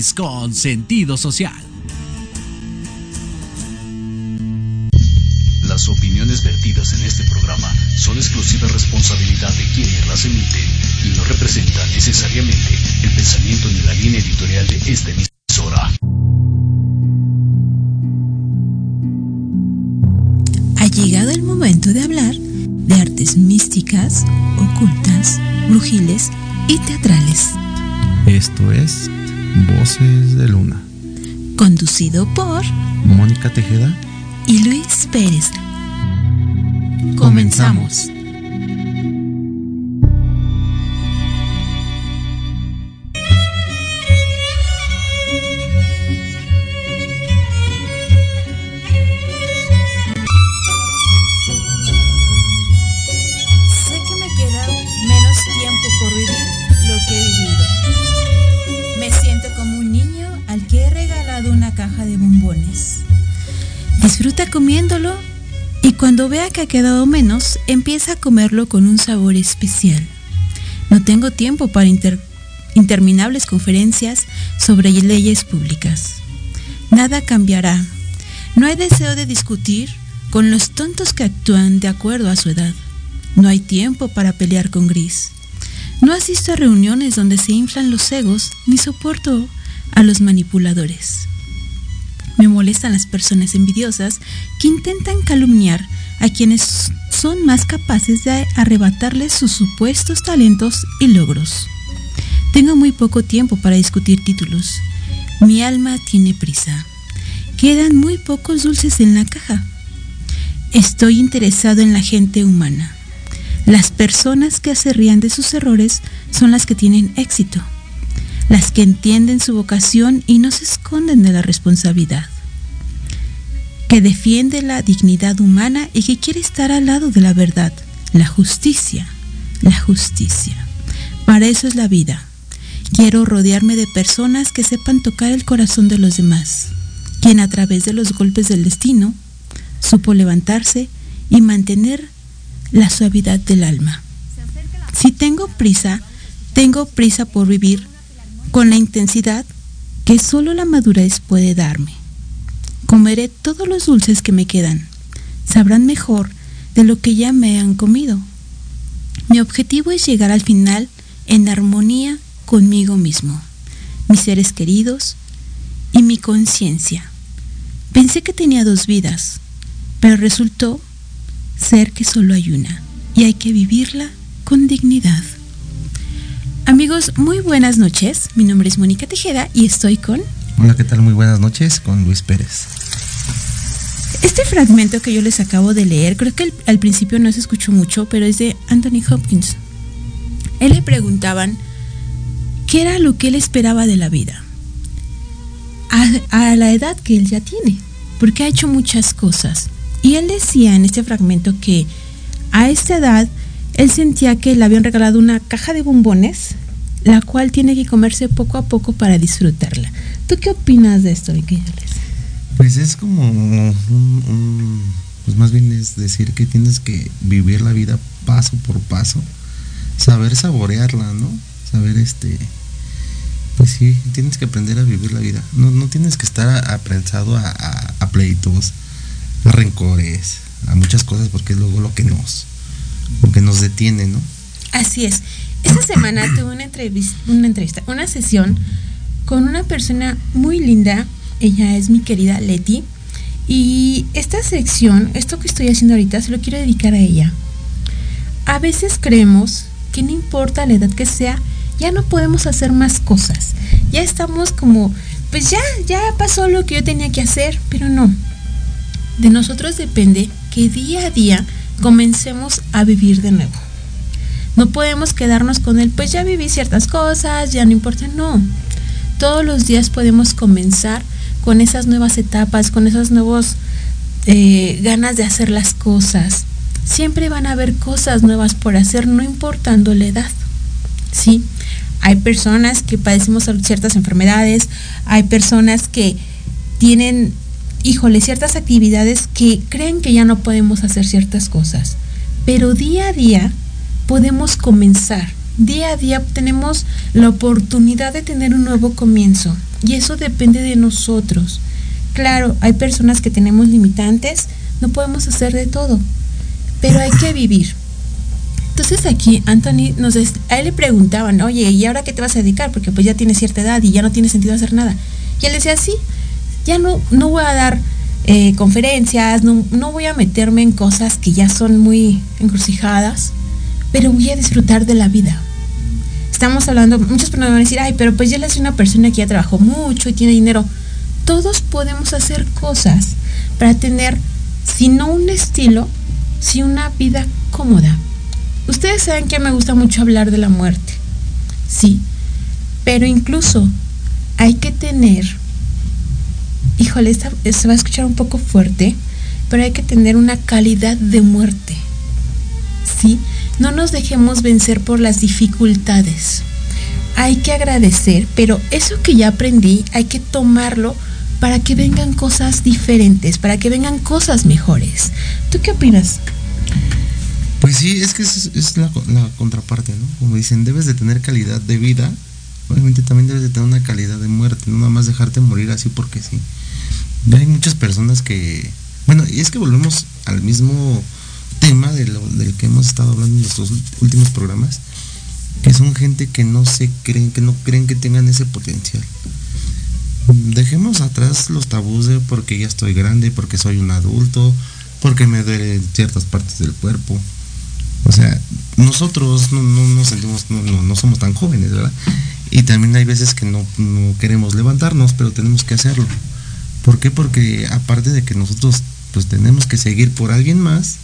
Con sentido social. Las opiniones vertidas en este programa son exclusiva responsabilidad de quienes las emiten y no representan necesariamente el pensamiento ni la línea editorial de esta emisora. Ha llegado el momento de hablar de artes místicas, ocultas, brujiles y teatrales. Esto es Voces de Luna. Conducido por Mónica Tejeda y Luis Pérez. Comenzamos. Cuando vea que ha quedado menos, empieza a comerlo con un sabor especial. No tengo tiempo para inter- interminables conferencias sobre leyes públicas. Nada cambiará. No hay deseo de discutir con los tontos que actúan de acuerdo a su edad. No hay tiempo para pelear con Gris. No asisto a reuniones donde se inflan los egos ni soporto a los manipuladores. Me molestan las personas envidiosas que intentan calumniar a quienes son más capaces de arrebatarles sus supuestos talentos y logros. Tengo muy poco tiempo para discutir títulos. Mi alma tiene prisa. Quedan muy pocos dulces en la caja. Estoy interesado en la gente humana. Las personas que se rían de sus errores son las que tienen éxito, las que entienden su vocación y no se esconden de la responsabilidad, que defiende la dignidad humana y que quiere estar al lado de la verdad, la justicia, la justicia. Para eso es la vida. Quiero rodearme de personas que sepan tocar el corazón de los demás, quien a través de los golpes del destino supo levantarse y mantener la suavidad del alma. Si tengo prisa, tengo prisa por vivir con la intensidad que solo la madurez puede darme. Comeré todos los dulces que me quedan. Sabrán mejor de lo que ya me han comido. Mi objetivo es llegar al final en armonía conmigo mismo, mis seres queridos y mi conciencia. Pensé que tenía dos vidas, pero resultó ser que solo hay una y hay que vivirla con dignidad. Amigos, muy buenas noches. Mi nombre es Mónica Tejeda y estoy con... Hola, ¿qué tal? Muy buenas noches con Luis Pérez. Este fragmento que yo les acabo de leer, creo que al principio no se escuchó mucho, pero es de Anthony Hopkins. Él le preguntaban qué era lo que él esperaba de la vida a, a la edad que él ya tiene, porque ha hecho muchas cosas. Y él decía en este fragmento que a esta edad él sentía que le habían regalado una caja de bombones, la cual tiene que comerse poco a poco para disfrutarla. ¿Tú qué opinas de esto, Vicky? Pues es como un, pues más bien es decir que tienes que vivir la vida paso por paso, saber saborearla, ¿no? Saber este, pues sí, tienes que aprender a vivir la vida. No, no tienes que estar aprensado a, a- pleitos, a rencores, a muchas cosas porque es luego lo que nos, que nos detiene, ¿no? Así es. Esta semana tuve una entrevista, una entrevista, una sesión con una persona muy linda. Ella es mi querida Leti. Y esta sección, esto que estoy haciendo ahorita, se lo quiero dedicar a ella. A veces creemos que no importa la edad que sea, ya no podemos hacer más cosas. Ya estamos como, pues ya, ya pasó lo que yo tenía que hacer, pero no. De nosotros depende que día a día comencemos a vivir de nuevo. No podemos quedarnos con el, pues ya viví ciertas cosas, ya no importa, no. Todos los días podemos comenzar con esas nuevas etapas, con esas nuevas eh, ganas de hacer las cosas. Siempre van a haber cosas nuevas por hacer, no importando la edad. ¿Sí? Hay personas que padecemos ciertas enfermedades, hay personas que tienen, híjole, ciertas actividades que creen que ya no podemos hacer ciertas cosas. Pero día a día podemos comenzar Día a día tenemos la oportunidad de tener un nuevo comienzo y eso depende de nosotros. Claro, hay personas que tenemos limitantes, no podemos hacer de todo, pero hay que vivir. Entonces aquí Anthony nos a él le preguntaban, oye, ¿y ahora qué te vas a dedicar? Porque pues ya tienes cierta edad y ya no tiene sentido hacer nada. Y él decía, sí, ya no, no voy a dar eh, conferencias, no, no voy a meterme en cosas que ya son muy encrucijadas, pero voy a disfrutar de la vida. Estamos hablando, muchas personas van a decir, ay, pero pues ya le soy una persona que ya trabajó mucho y tiene dinero. Todos podemos hacer cosas para tener, si no un estilo, si una vida cómoda. Ustedes saben que me gusta mucho hablar de la muerte, sí, pero incluso hay que tener, híjole, esta, se va a escuchar un poco fuerte, pero hay que tener una calidad de muerte, sí. No nos dejemos vencer por las dificultades. Hay que agradecer, pero eso que ya aprendí hay que tomarlo para que vengan cosas diferentes, para que vengan cosas mejores. ¿Tú qué opinas? Pues sí, es que es, la, contraparte, ¿no? Como dicen, debes de tener calidad de vida, obviamente también debes de tener una calidad de muerte, no nada más dejarte morir así porque sí. Hay muchas personas que, bueno, y es que volvemos al mismo tema de lo, del que hemos estado hablando en nuestros últimos programas, que son gente que no se creen, que no creen que tengan ese potencial. Dejemos atrás los tabús de porque ya estoy grande, porque soy un adulto, porque me duelen ciertas partes del cuerpo, o sea, nosotros no, no nos sentimos, no, no, somos tan jóvenes, ¿verdad? Y también hay veces que no, queremos levantarnos, pero tenemos que hacerlo. ¿Por qué? Porque aparte de que nosotros pues tenemos que seguir por alguien más,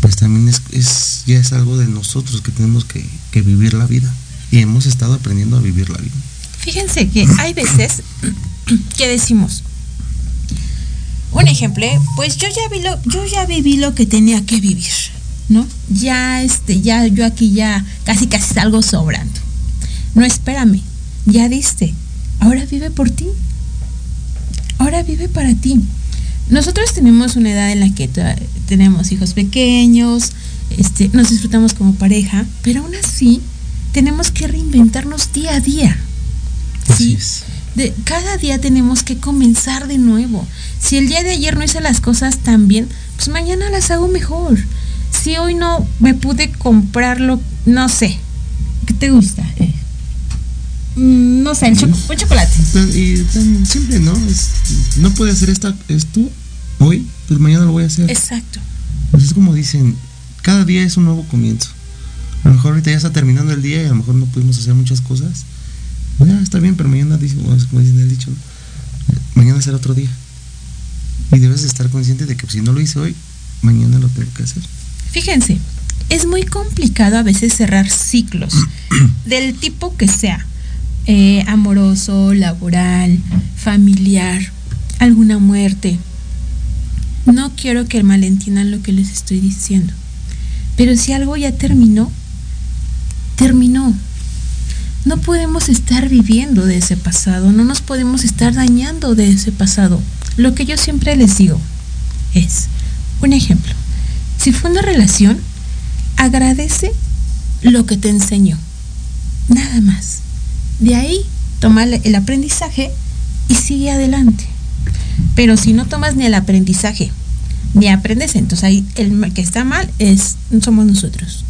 pues también es, ya es algo de nosotros que tenemos que, vivir la vida. Y hemos estado aprendiendo a vivir la vida. Fíjense que hay veces que decimos, un ejemplo, pues yo ya, vi lo, yo ya viví lo que tenía que vivir. ¿no? Ya, este, ya, yo aquí ya casi casi salgo sobrando. No, espérame, ya diste. Ahora vive por ti. Ahora vive para ti. Nosotros tenemos una edad en la que tenemos hijos pequeños, este, nos disfrutamos como pareja, pero aún así tenemos que reinventarnos día a día. ¿sí? De, cada día tenemos que comenzar de nuevo. Si el día de ayer no hice las cosas tan bien, pues mañana las hago mejor si hoy no me pude comprarlo, no sé, ¿qué te gusta? Eh, no sé, el un chocolate. Y tan simple, ¿no? no puede hacer esta, esto hoy, pues mañana lo voy a hacer. Exacto. Pues es como dicen, cada día es un nuevo comienzo. A lo mejor ahorita ya está terminando el día y a lo mejor no pudimos hacer muchas cosas. Ya está bien, pero mañana, como dicen el dicho, mañana será otro día. Y debes estar consciente de que si no lo hice hoy, mañana lo tengo que hacer. Fíjense, es muy complicado a veces cerrar ciclos del tipo que sea, eh, amoroso, laboral, familiar, alguna muerte. No quiero que malentiendan lo que les estoy diciendo, pero si algo ya terminó, terminó. No podemos estar viviendo de ese pasado, no nos podemos estar dañando de ese pasado. Lo que yo siempre les digo es, un ejemplo, si fue una relación, agradece lo que te enseñó. Nada más. De ahí, toma el aprendizaje y sigue adelante. Pero si no tomas ni el aprendizaje, ni aprendes, entonces ahí el que está mal es somos nosotros.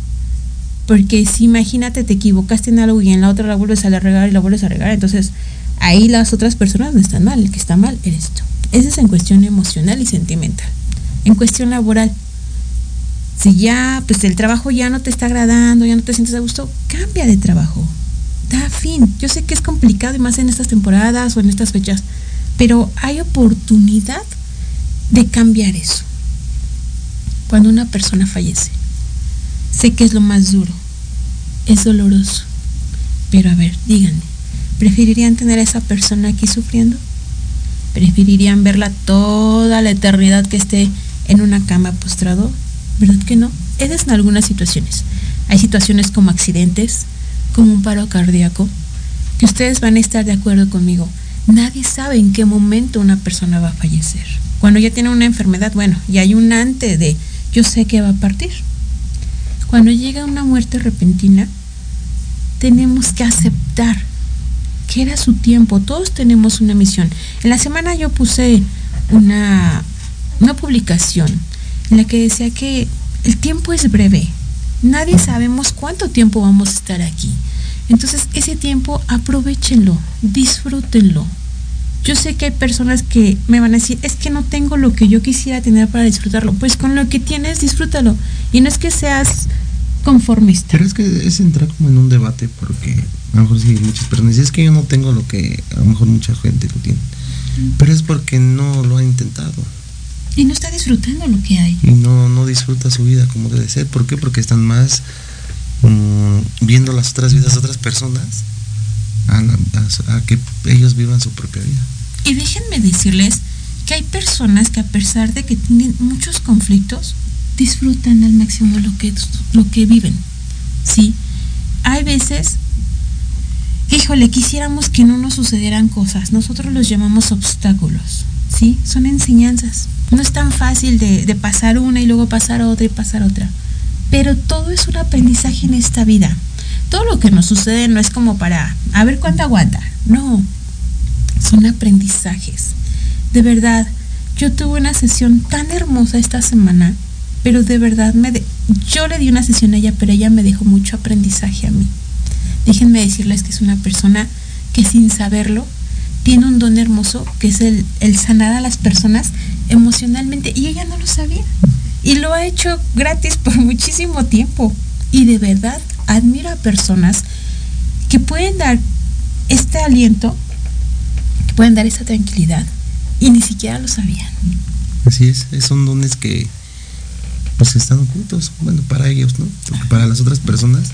Porque si imagínate te equivocaste en algo y en la otra la vuelves a regar y la vuelves a regar, entonces ahí las otras personas no están mal, el que está mal eres tú. Eso es en cuestión emocional y sentimental. En cuestión laboral, si ya, pues el trabajo ya no te está agradando, ya no te sientes a gusto, cambia de trabajo. Da fin. Yo sé que es complicado y más en estas temporadas o en estas fechas, pero hay oportunidad de cambiar eso. Cuando una persona fallece, sé que es lo más duro, es doloroso, pero a ver, díganme, ¿preferirían tener a esa persona aquí sufriendo? ¿Preferirían verla toda la eternidad que esté en una cama postrado? ¿verdad que no? Esas en algunas situaciones. Hay situaciones como accidentes, como un paro cardíaco, que ustedes van a estar de acuerdo conmigo. Nadie sabe en qué momento una persona va a fallecer. Cuando ya tiene una enfermedad, bueno, y hay un antes de yo sé que va a partir. Cuando llega una muerte repentina, tenemos que aceptar que era su tiempo. Todos tenemos una misión. En la semana yo puse una, una publicación en la que decía que el tiempo es breve. Nadie sabemos cuánto tiempo vamos a estar aquí. Entonces ese tiempo aprovechenlo, disfrútenlo. Yo sé que hay personas que me van a decir, es que no tengo lo que yo quisiera tener para disfrutarlo. Pues con lo que tienes, disfrútalo. Y no es que seas conformista. Pero es que es entrar como en un debate porque a lo mejor sí muchas personas dicen, es que yo no tengo lo que a lo mejor mucha gente lo tiene. Pero es porque no lo ha intentado. Y no está disfrutando lo que hay. Y no, no disfruta su vida como debe ser. ¿Por qué? Porque están más mm, viendo las otras vidas de otras personas a, la- a- a que ellos vivan su propia vida. Y déjenme decirles que hay personas que a pesar de que tienen muchos conflictos, disfrutan al máximo lo que, lo que viven. Sí, hay veces, híjole, quisiéramos que no nos sucedieran cosas. Nosotros los llamamos obstáculos. Sí, son enseñanzas. No es tan fácil de, pasar una y luego pasar otra y pasar otra. Pero todo es un aprendizaje en esta vida. Todo lo que nos sucede no es como para a ver cuánto aguanta. No, son aprendizajes. De verdad, yo tuve una sesión tan hermosa esta semana, pero de verdad me de- yo le di una sesión a ella, pero ella me dejó mucho aprendizaje a mí. Déjenme decirles que es una persona que sin saberlo tiene un don hermoso, que es el, el sanar a las personas emocionalmente, y ella no lo sabía. Y lo ha hecho gratis por muchísimo tiempo. Y de verdad admiro a personas que pueden dar este aliento, que pueden dar esa tranquilidad, y ni siquiera lo sabían. Así es, son dones que pues están ocultos, bueno, para ellos, ¿no? Para las otras personas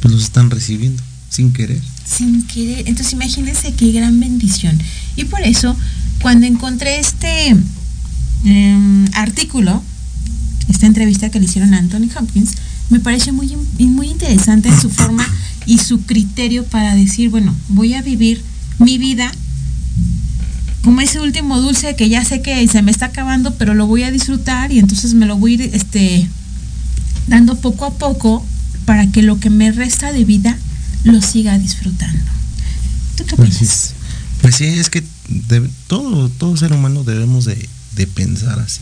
pues los están recibiendo sin querer. sin querer. Entonces imagínense qué gran bendición. Y por eso, cuando encontré este em, artículo, esta entrevista que le hicieron a Anthony Hopkins, me pareció muy, muy interesante en su forma y su criterio para decir, bueno, voy a vivir mi vida como ese último dulce que ya sé que se me está acabando, pero lo voy a disfrutar y entonces me lo voy a ir este, dando poco a poco para que lo que me resta de vida lo siga disfrutando. ¿Tú qué opinas? Así es. Pues sí, es que debe- todo, todo ser humano debemos de, de pensar así.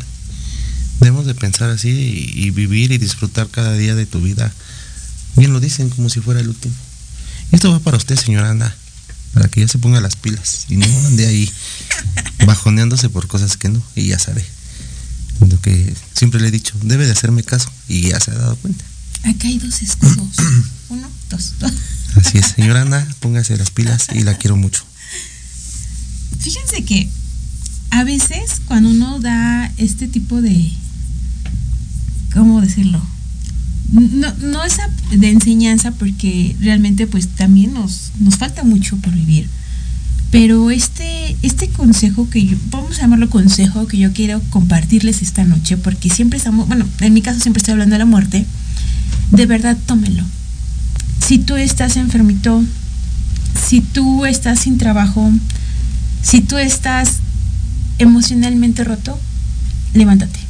Debemos de pensar así y, y vivir y disfrutar cada día de tu vida. Bien lo dicen, como si fuera el último. Esto va para usted, señora Ana, para que ya se ponga las pilas y no ande ahí bajoneándose por cosas que no, y ya sabe. Lo que siempre le he dicho, debe de hacerme caso y ya se ha dado cuenta. Acá hay dos escudos. Uno, dos, dos. Así es, señora Ana, póngase las pilas y la quiero mucho. Fíjense que a veces cuando uno da este tipo de, ¿cómo decirlo? No, no es de enseñanza porque realmente pues también nos, nos falta mucho por vivir. Pero este, este consejo que yo, vamos a llamarlo consejo que yo quiero compartirles esta noche, porque siempre estamos, bueno, en mi caso siempre estoy hablando de la muerte, de verdad tómenlo. Si tú estás enfermito, si tú estás sin trabajo, si tú estás emocionalmente roto, levántate.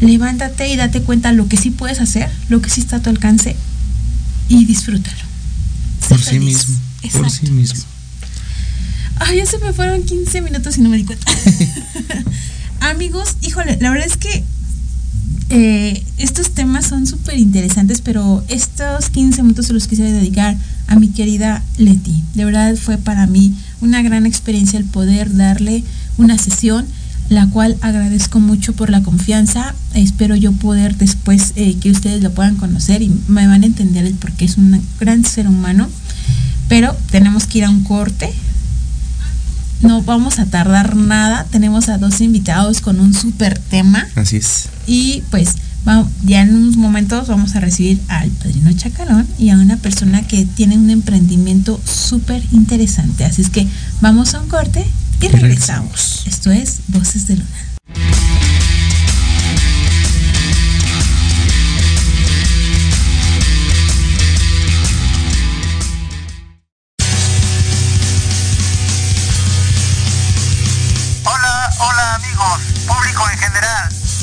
Levántate y date cuenta lo que sí puedes hacer, lo que sí está a tu alcance y disfrútalo. Por sí feliz. mismo, por sí mismo. Ay, ya se me fueron 15 minutos y no me di cuenta. Amigos, híjole, la verdad es que eh, estos temas son súper interesantes, pero estos 15 minutos se los quisiera dedicar a mi querida Leti. De verdad fue para mí una gran experiencia el poder darle una sesión, la cual agradezco mucho por la confianza. Espero yo poder después eh, que ustedes lo puedan conocer y me van a entender el por qué es un gran ser humano. Pero tenemos que ir a un corte. No vamos a tardar nada. Tenemos a dos invitados con un súper tema. Así es. Y pues ya en unos momentos vamos a recibir al padrino Chacalón y a una persona que tiene un emprendimiento súper interesante. Así es que vamos a un corte y regresamos. Esto es Voces de Luna.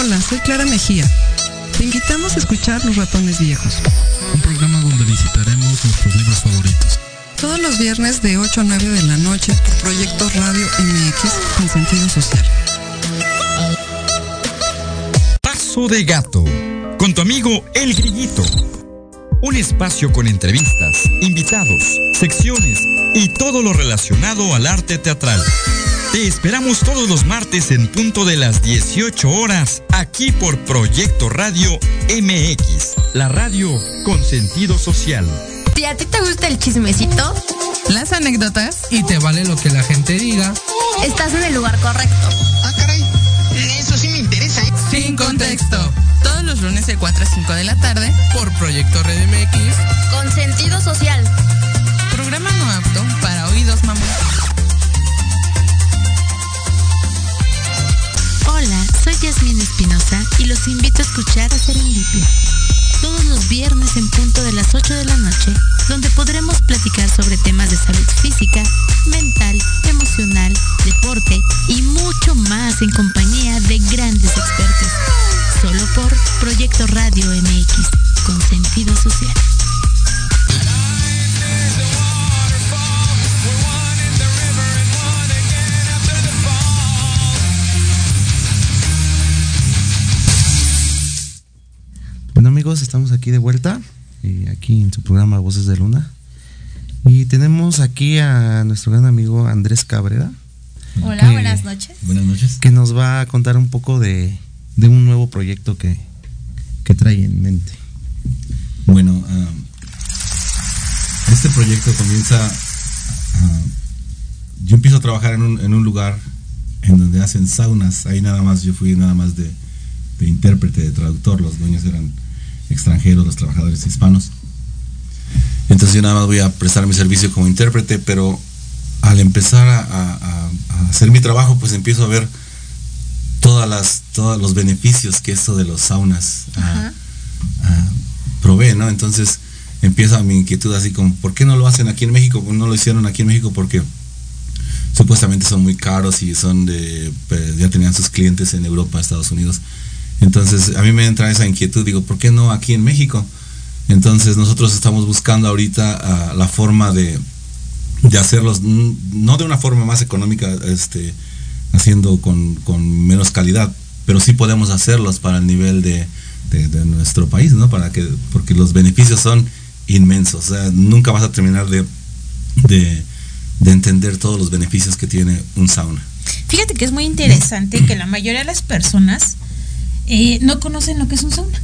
Hola, soy Clara Mejía. Te invitamos a escuchar Los Ratones Viejos. Un programa donde visitaremos nuestros libros favoritos. Todos los viernes de 8 a 9 de la noche por Proyecto Radio MX con sentido social. Paso de Gato, con tu amigo El Grillito. Un espacio con entrevistas, invitados, secciones y todo lo relacionado al arte teatral. Te esperamos todos los martes en punto de las 18 horas, aquí por Proyecto Radio MX, la radio con sentido social. Si a ti te gusta el chismecito, Las anécdotas Y te vale lo que la gente diga. estás en el lugar correcto. Ah, caray. Eso sí me interesa, ¿eh? sin contexto. Todos los lunes de 4 a 5 de la tarde Por Proyecto Red MX. Con sentido social. Programa no apto para oídos mamá. Hola, soy Yasmín Espinosa y los invito a escuchar a Serendipia. Todos los viernes en punto de las 8 de la noche, donde podremos platicar sobre temas de salud física, mental, emocional, deporte y mucho más en compañía de grandes expertos. Solo por Proyecto Radio MX, con sentido social. Bueno amigos, estamos aquí de vuelta, eh, aquí en su programa Voces de Luna. Y tenemos aquí a nuestro gran amigo Andrés Cabrera, Hola, buenas noches. Buenas noches. que nos va a contar un poco de, de un nuevo proyecto que, que trae en mente. Bueno, ah, este proyecto comienza. ah, yo empiezo a trabajar en un, en un lugar en donde hacen saunas. Ahí nada más, yo fui nada más de, de intérprete, de traductor. Los dueños eran extranjeros, los trabajadores hispanos. Entonces yo nada más voy a prestar mi servicio como intérprete, pero al empezar a, a- a- a hacer mi trabajo, pues empiezo a ver todas las, todos los beneficios que esto de los saunas ah, Ajá. ah, provee, ¿no? Entonces empieza mi inquietud así como, ¿por qué no lo hacen aquí en México? Pues no lo hicieron aquí en México porque supuestamente son muy caros y son de, pues, ya tenían sus clientes en Europa, Estados Unidos. Entonces a mí me entra esa inquietud, digo, ¿por qué no aquí en México? Entonces nosotros estamos buscando ahorita ah, la forma de, hacerlos, no de una forma más económica, este, haciendo con, menos calidad, pero sí podemos hacerlos para el nivel de, nuestro país, ¿no? Para que, porque los beneficios son inmensos, o sea, nunca vas a terminar de entender todos los beneficios que tiene un sauna. Fíjate que es muy interesante que la mayoría de las personas eh, no conocen lo que es un sauna.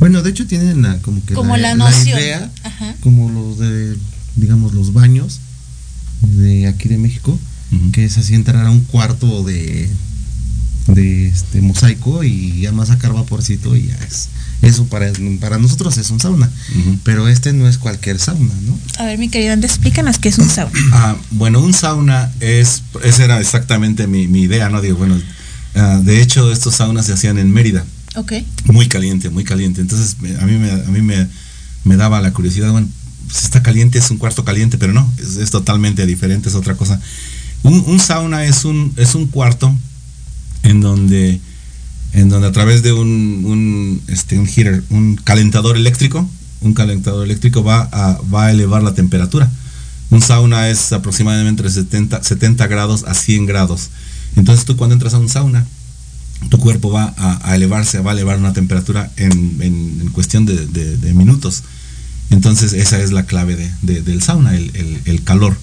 Bueno, de hecho tienen la, como que Como la noción. idea, Ajá. como los de, digamos, los baños de aquí de México, que es así entrar a un cuarto de, de este mosaico y ya más sacar vaporcito y ya es. Eso para, para nosotros es un sauna, pero este no es cualquier sauna, ¿no? A ver, mi querido Andrés, explícanos qué es un sauna. Ah, bueno, un sauna es, esa era exactamente mi, mi idea, ¿no? Digo, bueno, ah, de hecho estos saunas se hacían en Mérida, Ok. muy caliente, muy caliente. Entonces a mí me, a mí me, me daba la curiosidad, bueno, si está caliente es un cuarto caliente, pero no, es, es totalmente diferente, es otra cosa. Un, un sauna es un, es un cuarto en donde, en donde a través de un, un, este, un heater, un calentador eléctrico, un calentador eléctrico va a, va a elevar la temperatura. Un sauna es aproximadamente entre 70, 70 grados a 100 grados. Entonces tú cuando entras a un sauna, tu cuerpo va a, a elevarse, va a elevar una temperatura en, en- en cuestión de, de- de minutos. Entonces esa es la clave de- de- del sauna, el, el- el calor.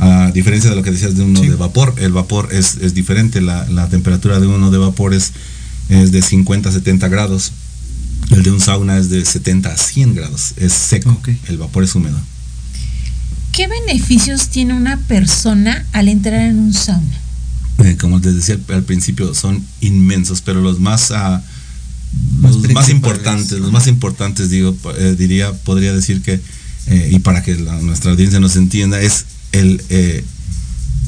A diferencia de lo que decías de uno de vapor, el vapor es, es diferente, la, la temperatura de uno de vapor es, es de 50 a 70 grados, el de un sauna es de 70 a 100 grados, es seco, el vapor es húmedo. ¿Qué beneficios tiene una persona al entrar en un sauna? Eh, como les decía al, al principio, son inmensos, pero los más, ah, los más importantes, los más importantes, digo, eh, diría, podría decir que, eh, y para que nuestra audiencia nos entienda, es el,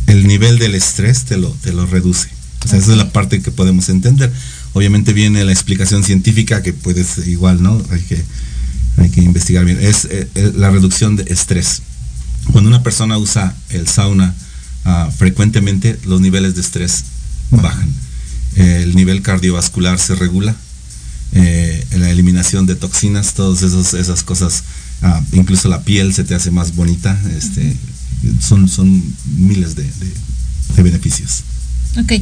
el nivel del estrés te lo, te lo reduce. O sea, esa es la parte que podemos entender. Obviamente viene la explicación científica que puede ser igual, ¿no? Hay que, hay que investigar bien. Es la reducción de estrés. Cuando una persona usa el sauna ah, frecuentemente, los niveles de estrés bajan. el nivel cardiovascular se regula eh, la eliminación de toxinas, todas esas cosas, ah, incluso la piel se te hace más bonita, este, son, son miles de, beneficios. Ok,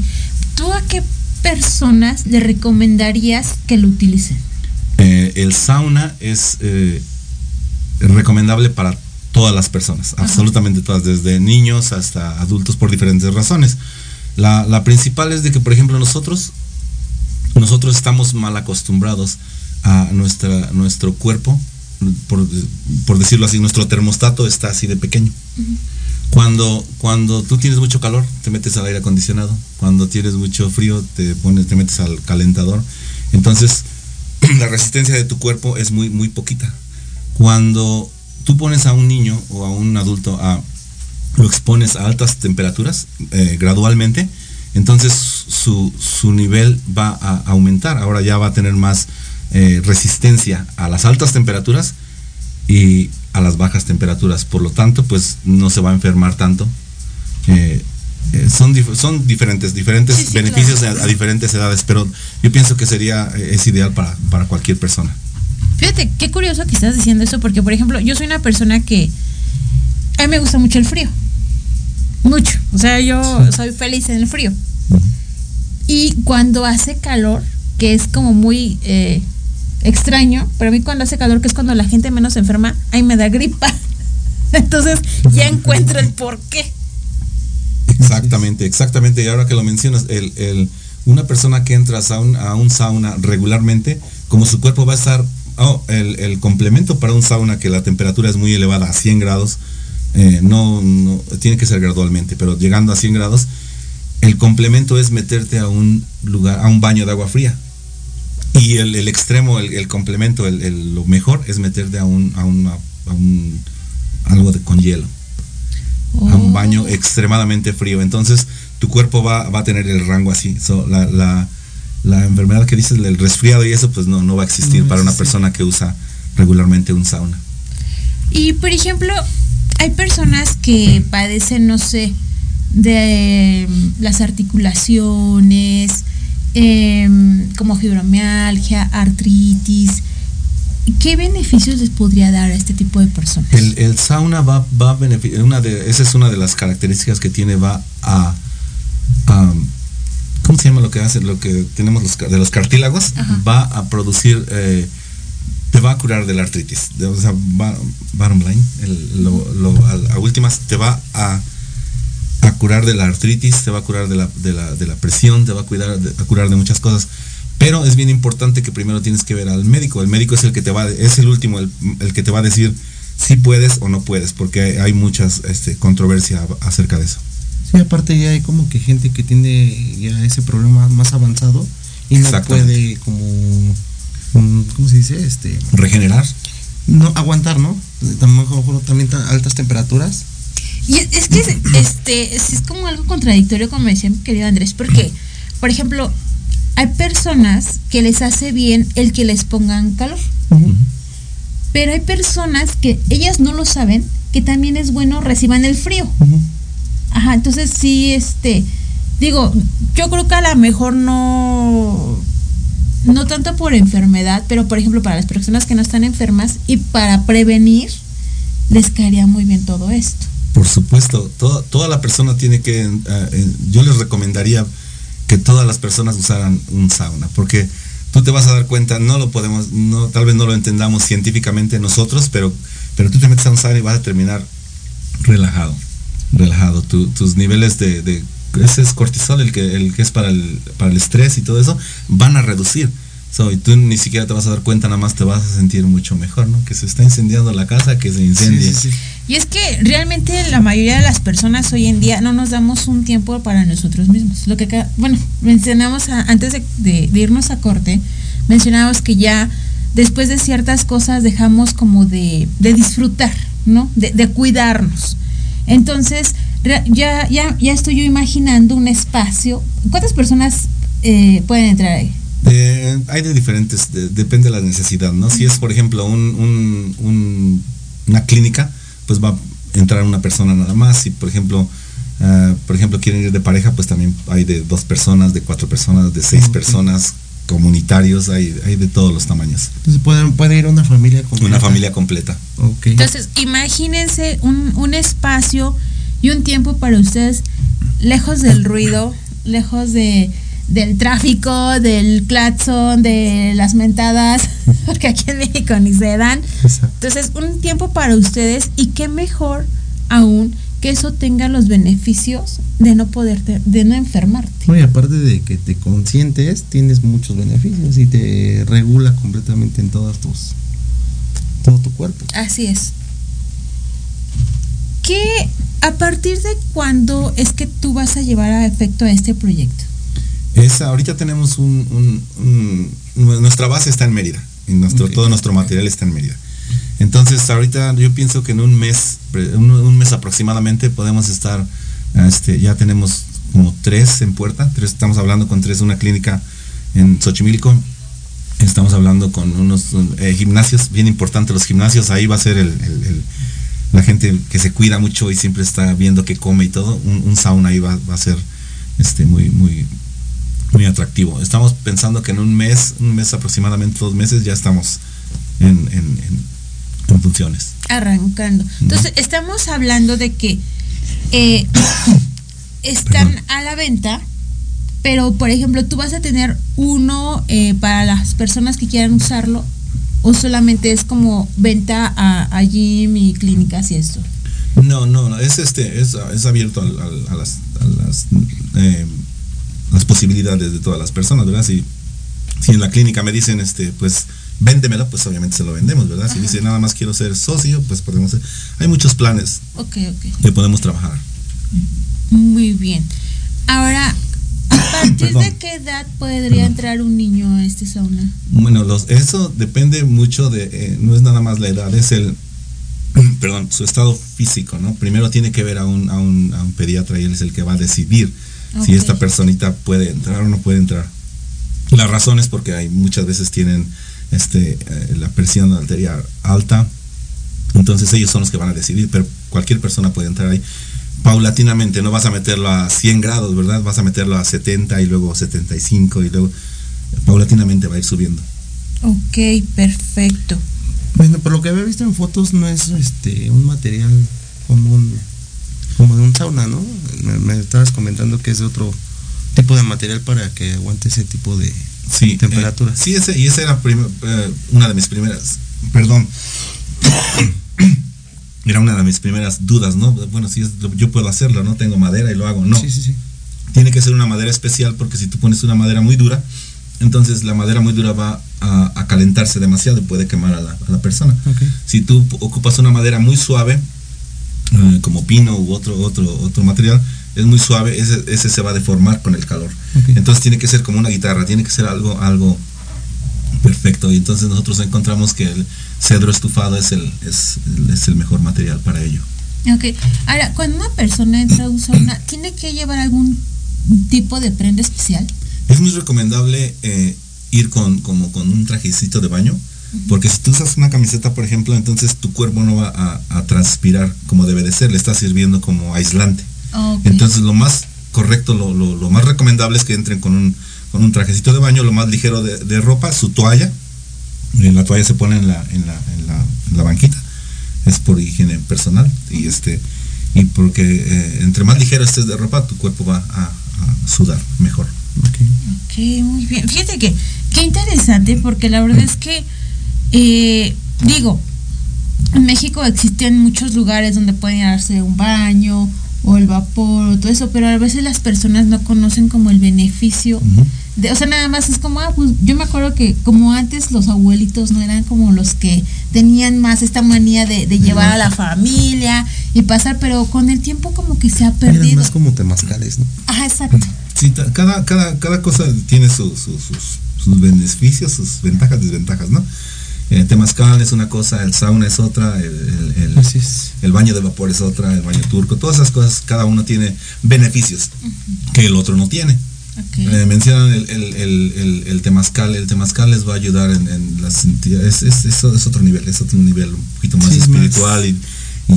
¿tú a qué personas le recomendarías que lo utilicen? Eh, el sauna es eh, recomendable para todas las personas, absolutamente todas, desde niños hasta adultos por diferentes razones. La, la, principal es de que, por ejemplo, nosotros nosotros estamos mal acostumbrados a nuestra, nuestro cuerpo, por, decirlo así, nuestro termostato está así de pequeño. Cuando, cuando tú tienes mucho calor, te metes al aire acondicionado. Cuando tienes mucho frío, te, pones, te metes al calentador. Entonces, la resistencia de tu cuerpo es muy, muy poquita. Cuando tú pones a un niño o a un adulto a lo expones a altas temperaturas eh, gradualmente, entonces su, su, nivel va a aumentar. Ahora ya va a tener más eh, resistencia a las altas temperaturas y a las bajas temperaturas. Por lo tanto, pues no se va a enfermar tanto. Eh, son, son diferentes, diferentes beneficios a, diferentes edades, pero yo pienso que sería, es ideal para, para cualquier persona. Fíjate, qué curioso que estás diciendo eso, porque por ejemplo, yo soy una persona que a mí me gusta mucho el frío. Mucho. O sea, yo soy feliz en el frío. Y cuando hace calor, que es como muy eh, extraño, pero a mí cuando hace calor, que es cuando la gente menos se enferma, ahí me da gripa. Entonces ya encuentro el por qué. Exactamente, exactamente. Y ahora que lo mencionas, el, una persona que entra a un, a un, sauna regularmente, como su cuerpo va a estar, oh, el, el, complemento para un sauna que la temperatura es muy elevada, a 100 grados, eh, no, no, tiene que ser gradualmente, pero llegando a 100 grados, el complemento es meterte a un lugar, a un baño de agua fría. Y el, extremo, el, complemento, el, lo mejor es meterte a un, a, un algo de, con hielo. A un baño oh. extremadamente frío. Entonces tu cuerpo va, a tener el rango así. la, enfermedad que dices, el resfriado y eso, pues no, no va a existir para una persona que usa regularmente un sauna. Y por ejemplo, hay personas que padecen, no sé, de mm, las articulaciones, em, como fibromialgia, artritis. ¿Qué beneficios les podría dar a este tipo de personas? El, sauna va, va a beneficiar, una de, esa es una de las características que tiene, va a, ¿cómo se llama lo que hace? Lo que tenemos los, de los cartílagos, va a producir, eh, te va a curar de la artritis. o sea, va, bottom line, a últimas, te va a a curar de la artritis, te va a curar de la, de la, de la presión, te va a, cuidar, a curar de muchas cosas. Pero es bien importante que primero tienes que ver al médico. El médico es el que te va, es el último, el, que te va a decir si puedes o no puedes, porque hay, muchas este, controversia acerca de eso. Sí, aparte ya hay como que gente que tiene ya ese problema más avanzado y no puede como, ¿cómo se dice? Este, regenerar. No, aguantar, ¿no? También, también altas temperaturas y es, que este, es como algo contradictorio, como decía mi querido Andrés, porque, por ejemplo, hay personas que les hace bien el que les pongan calor. Pero hay personas que ellas no lo saben, que también es bueno reciban el frío. Ajá, entonces sí, este, digo, yo creo que a lo mejor no, no tanto por enfermedad, pero por ejemplo para las personas que no están enfermas y para prevenir, les caería muy bien todo esto. Por supuesto, toda, toda la persona tiene que, eh, eh, yo les recomendaría que todas las personas usaran un sauna, porque tú te vas a dar cuenta, no lo podemos, no, tal vez no lo entendamos científicamente nosotros, pero, pero tú te metes a un sauna y vas a terminar relajado, relajado. tus niveles de, ese es cortisol, el que, el que es para el, para el estrés y todo eso, van a reducir y tú ni siquiera te vas a dar cuenta, nada más te vas a sentir mucho mejor, ¿no? Que se está incendiando la casa, que se incendie. y es que realmente la mayoría de las personas hoy en día no nos damos un tiempo para nosotros mismos. Lo que, bueno, mencionamos antes de, irnos a corte, mencionábamos que ya después de ciertas cosas dejamos como de, de disfrutar, ¿no? De, de cuidarnos. Entonces, ya, ya, ya estoy yo imaginando un espacio. ¿Cuántas personas eh, pueden entrar ahí? Eh, hay de diferentes, de- depende de la necesidad, ¿no? Si es, por ejemplo, un, un- un- una clínica, pues va a entrar una persona nada más. Si, por ejemplo, ah, por ejemplo, quieren ir de pareja, pues también hay de dos personas, de cuatro personas, de seis personas, comunitarios, hay, hay de todos los tamaños. Entonces puede, puede ir una familia completa. Una familia completa. Entonces, imagínense un, un espacio y un tiempo para ustedes lejos del ruido, lejos de, del tráfico, del claxon, de las mentadas, porque aquí en México ni se dan. Entonces, un tiempo para ustedes y qué mejor aún que eso tenga los beneficios de no poderte, de no enfermarte. No, y aparte de que te consientes, tienes muchos beneficios y te regula completamente en todas tus todo tu cuerpo. Así es. ¿Qué, a partir de cuándo es que tú vas a llevar a efecto a este proyecto? Es, ahorita tenemos un, un- un- nuestra base está en Mérida y nuestro, todo nuestro material está en Mérida. Entonces ahorita yo pienso que en un mes, un, mes aproximadamente podemos estar, este, ya tenemos como tres en puerta, tres, estamos hablando con tres, una clínica en Xochimilco, estamos hablando con unos eh, gimnasios, bien importante los gimnasios, ahí va a ser el, la gente que se cuida mucho y siempre está viendo qué come y todo, un, un sauna ahí va, a ser este, muy, muy, muy atractivo. Estamos pensando que en un mes, un mes aproximadamente, dos meses, ya estamos en- en funciones. Arrancando. Entonces, estamos hablando de que eh, están Perdón. a la venta, pero por ejemplo, tú vas a tener uno eh, para las personas que quieran usarlo, o solamente es como venta a, a gym y clínicas y esto. No, no, no, es este, es, es abierto las, a las, eh, las posibilidades de todas las personas, ¿verdad? Si, si en la clínica me dicen, este, pues, véndemelo, pues obviamente se lo vendemos, ¿verdad? Si dice nada más quiero ser socio, pues podemos ser. Hay muchos planes Ok, ok. que podemos trabajar. Muy bien. Ahora, ¿a partir de qué edad podría entrar un niño a este sauna? Bueno, los, eso depende mucho de, eh, no es nada más la edad, es el, perdón, su estado físico, ¿no? Primero tiene que ver a un, a un, a un pediatra y él es el que va a decidir si esta personita puede entrar o no puede entrar. La razón es porque hay muchas veces tienen este, eh, la presión arterial alta, entonces ellos son los que van a decidir, pero cualquier persona puede entrar ahí. Paulatinamente, no vas a meterlo a 100 grados, ¿verdad? Vas a meterlo a 70 y luego 75 y luego paulatinamente va a ir subiendo. Ok, perfecto. Bueno, por lo que había visto en fotos no es este un material común como de un sauna, ¿no? Me, me estabas comentando que es de otro tipo de material para que aguante ese tipo de Sí, temperatura. eh, sí, ese, y esa era prim- eh, una de mis primeras, perdón, era una de mis primeras dudas, ¿no? Bueno, sí, es- yo puedo hacerlo, ¿no? Tengo madera y lo hago, no. Sí, sí, sí. Tiene que ser una madera especial porque si tú pones una madera muy dura, entonces la madera muy dura va a, a calentarse demasiado y puede quemar a la, a la persona. Ok. Si tú ocupas una madera muy suave, eh, como pino u otro, otro, otro material, es muy suave, ese, ese se va a deformar con el calor. Entonces tiene que ser como una guitarra, tiene que ser algo, algo perfecto. Y entonces nosotros encontramos que el cedro estufado es el, es, es el mejor material para ello. Ok. Ahora, cuando una persona entra a un sauna, ¿tiene que llevar algún tipo de prenda especial? Es muy recomendable eh, ir con, como con un trajecito de baño, porque si tú usas una camiseta, por ejemplo, entonces tu cuerpo no va a, a transpirar como debe de ser, le está sirviendo como aislante. Entonces lo más correcto, lo, lo- lo más recomendable es que entren con un, con un trajecito de baño, lo más ligero de, de ropa, su toalla. Eh, la toalla se pone en la, en la, en la, en la banquita, es por higiene personal y este y porque eh, entre más ligero estés de ropa, tu cuerpo va a, a sudar mejor. Ok, muy bien. Fíjate que, qué interesante, porque la verdad es que, eh, digo, en México existen muchos lugares donde pueden darse un baño o el vapor o todo eso, pero a veces las personas no conocen como el beneficio. De, o sea, nada más es como, ah, pues yo me acuerdo que como antes los abuelitos no eran como los que tenían más esta manía de, de llevar a la familia y pasar, pero con el tiempo como que se ha Eran perdido. más como temazcales, ¿no? Ajá, exacto. Sí, cada, cada, cada cosa tiene sus, sus, beneficios, sus ventajas, desventajas, ¿no? El eh, temazcal es una cosa, el sauna es otra, el, el, baño de vapor es otra, el baño turco, todas esas cosas, cada uno tiene beneficios que el otro no tiene. Eh, mencionan el, el, temazcal, el temazcal les va a ayudar en, las entidades, es, es, es, otro nivel, es otro nivel un poquito más espiritual Y,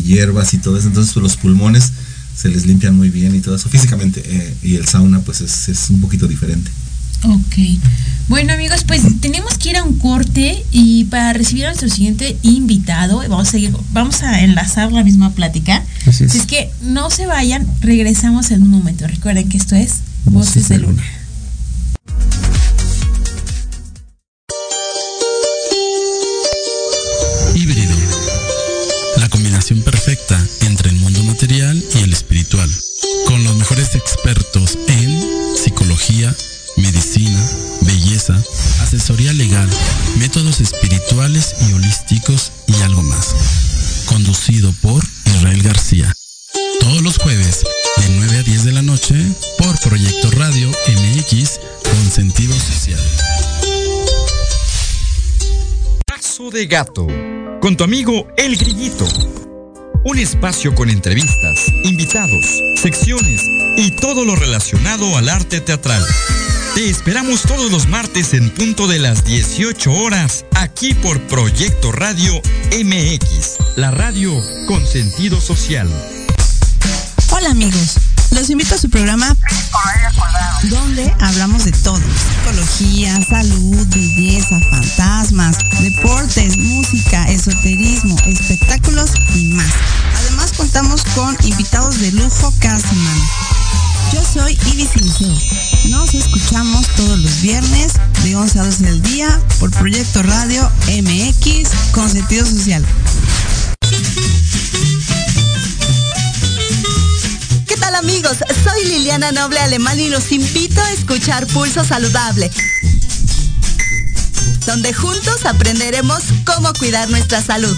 hierbas y todo eso, entonces pues, los pulmones se les limpian muy bien y todo eso físicamente, eh, y el sauna pues es, es un poquito diferente. Ok. Bueno amigos, pues tenemos que ir a un corte y para recibir a nuestro siguiente invitado, vamos a seguir, vamos a enlazar la misma plática. Así es. que no se vayan, regresamos en un momento. Recuerden que esto es Voces de Luna. Métodos espirituales y holísticos y algo más. Conducido por Israel García. Todos los jueves, de 9 a 10 de la noche, por Proyecto Radio MX con sentido social. Paso de gato, con tu amigo El Grillito. Un espacio con entrevistas, invitados, secciones y todo lo relacionado al arte teatral. Te esperamos todos los martes en punto de las 18 horas, aquí por Proyecto Radio MX, la radio con sentido social. Hola amigos, los invito a su programa donde hablamos de todo, psicología, salud, belleza, fantasmas, deportes, música, esoterismo, espectáculos y más. Además contamos con invitados de lujo cada semana. Yo soy Ibis Liceo. Nos escuchamos todos los viernes de 11 a 12 del día por Proyecto Radio MX con sentido social. ¿Qué tal amigos? Soy Liliana Noble Alemán y los invito a escuchar Pulso Saludable donde juntos aprenderemos cómo cuidar nuestra salud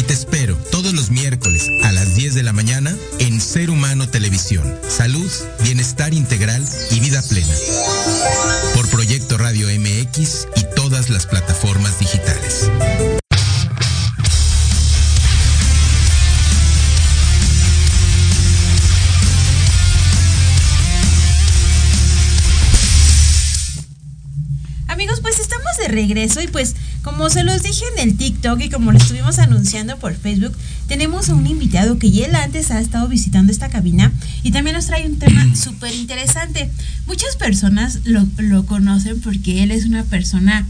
todos los miércoles a las 10 de la mañana en Ser Humano Televisión. Salud, bienestar integral y vida plena. Por Proyecto Radio MX y todas las plataformas digitales. Regreso y pues como se los dije en el TikTok y como lo estuvimos anunciando por Facebook, tenemos a un invitado que ya él antes ha estado visitando esta cabina y también nos trae un tema súper interesante. Muchas personas lo, lo conocen porque él es una persona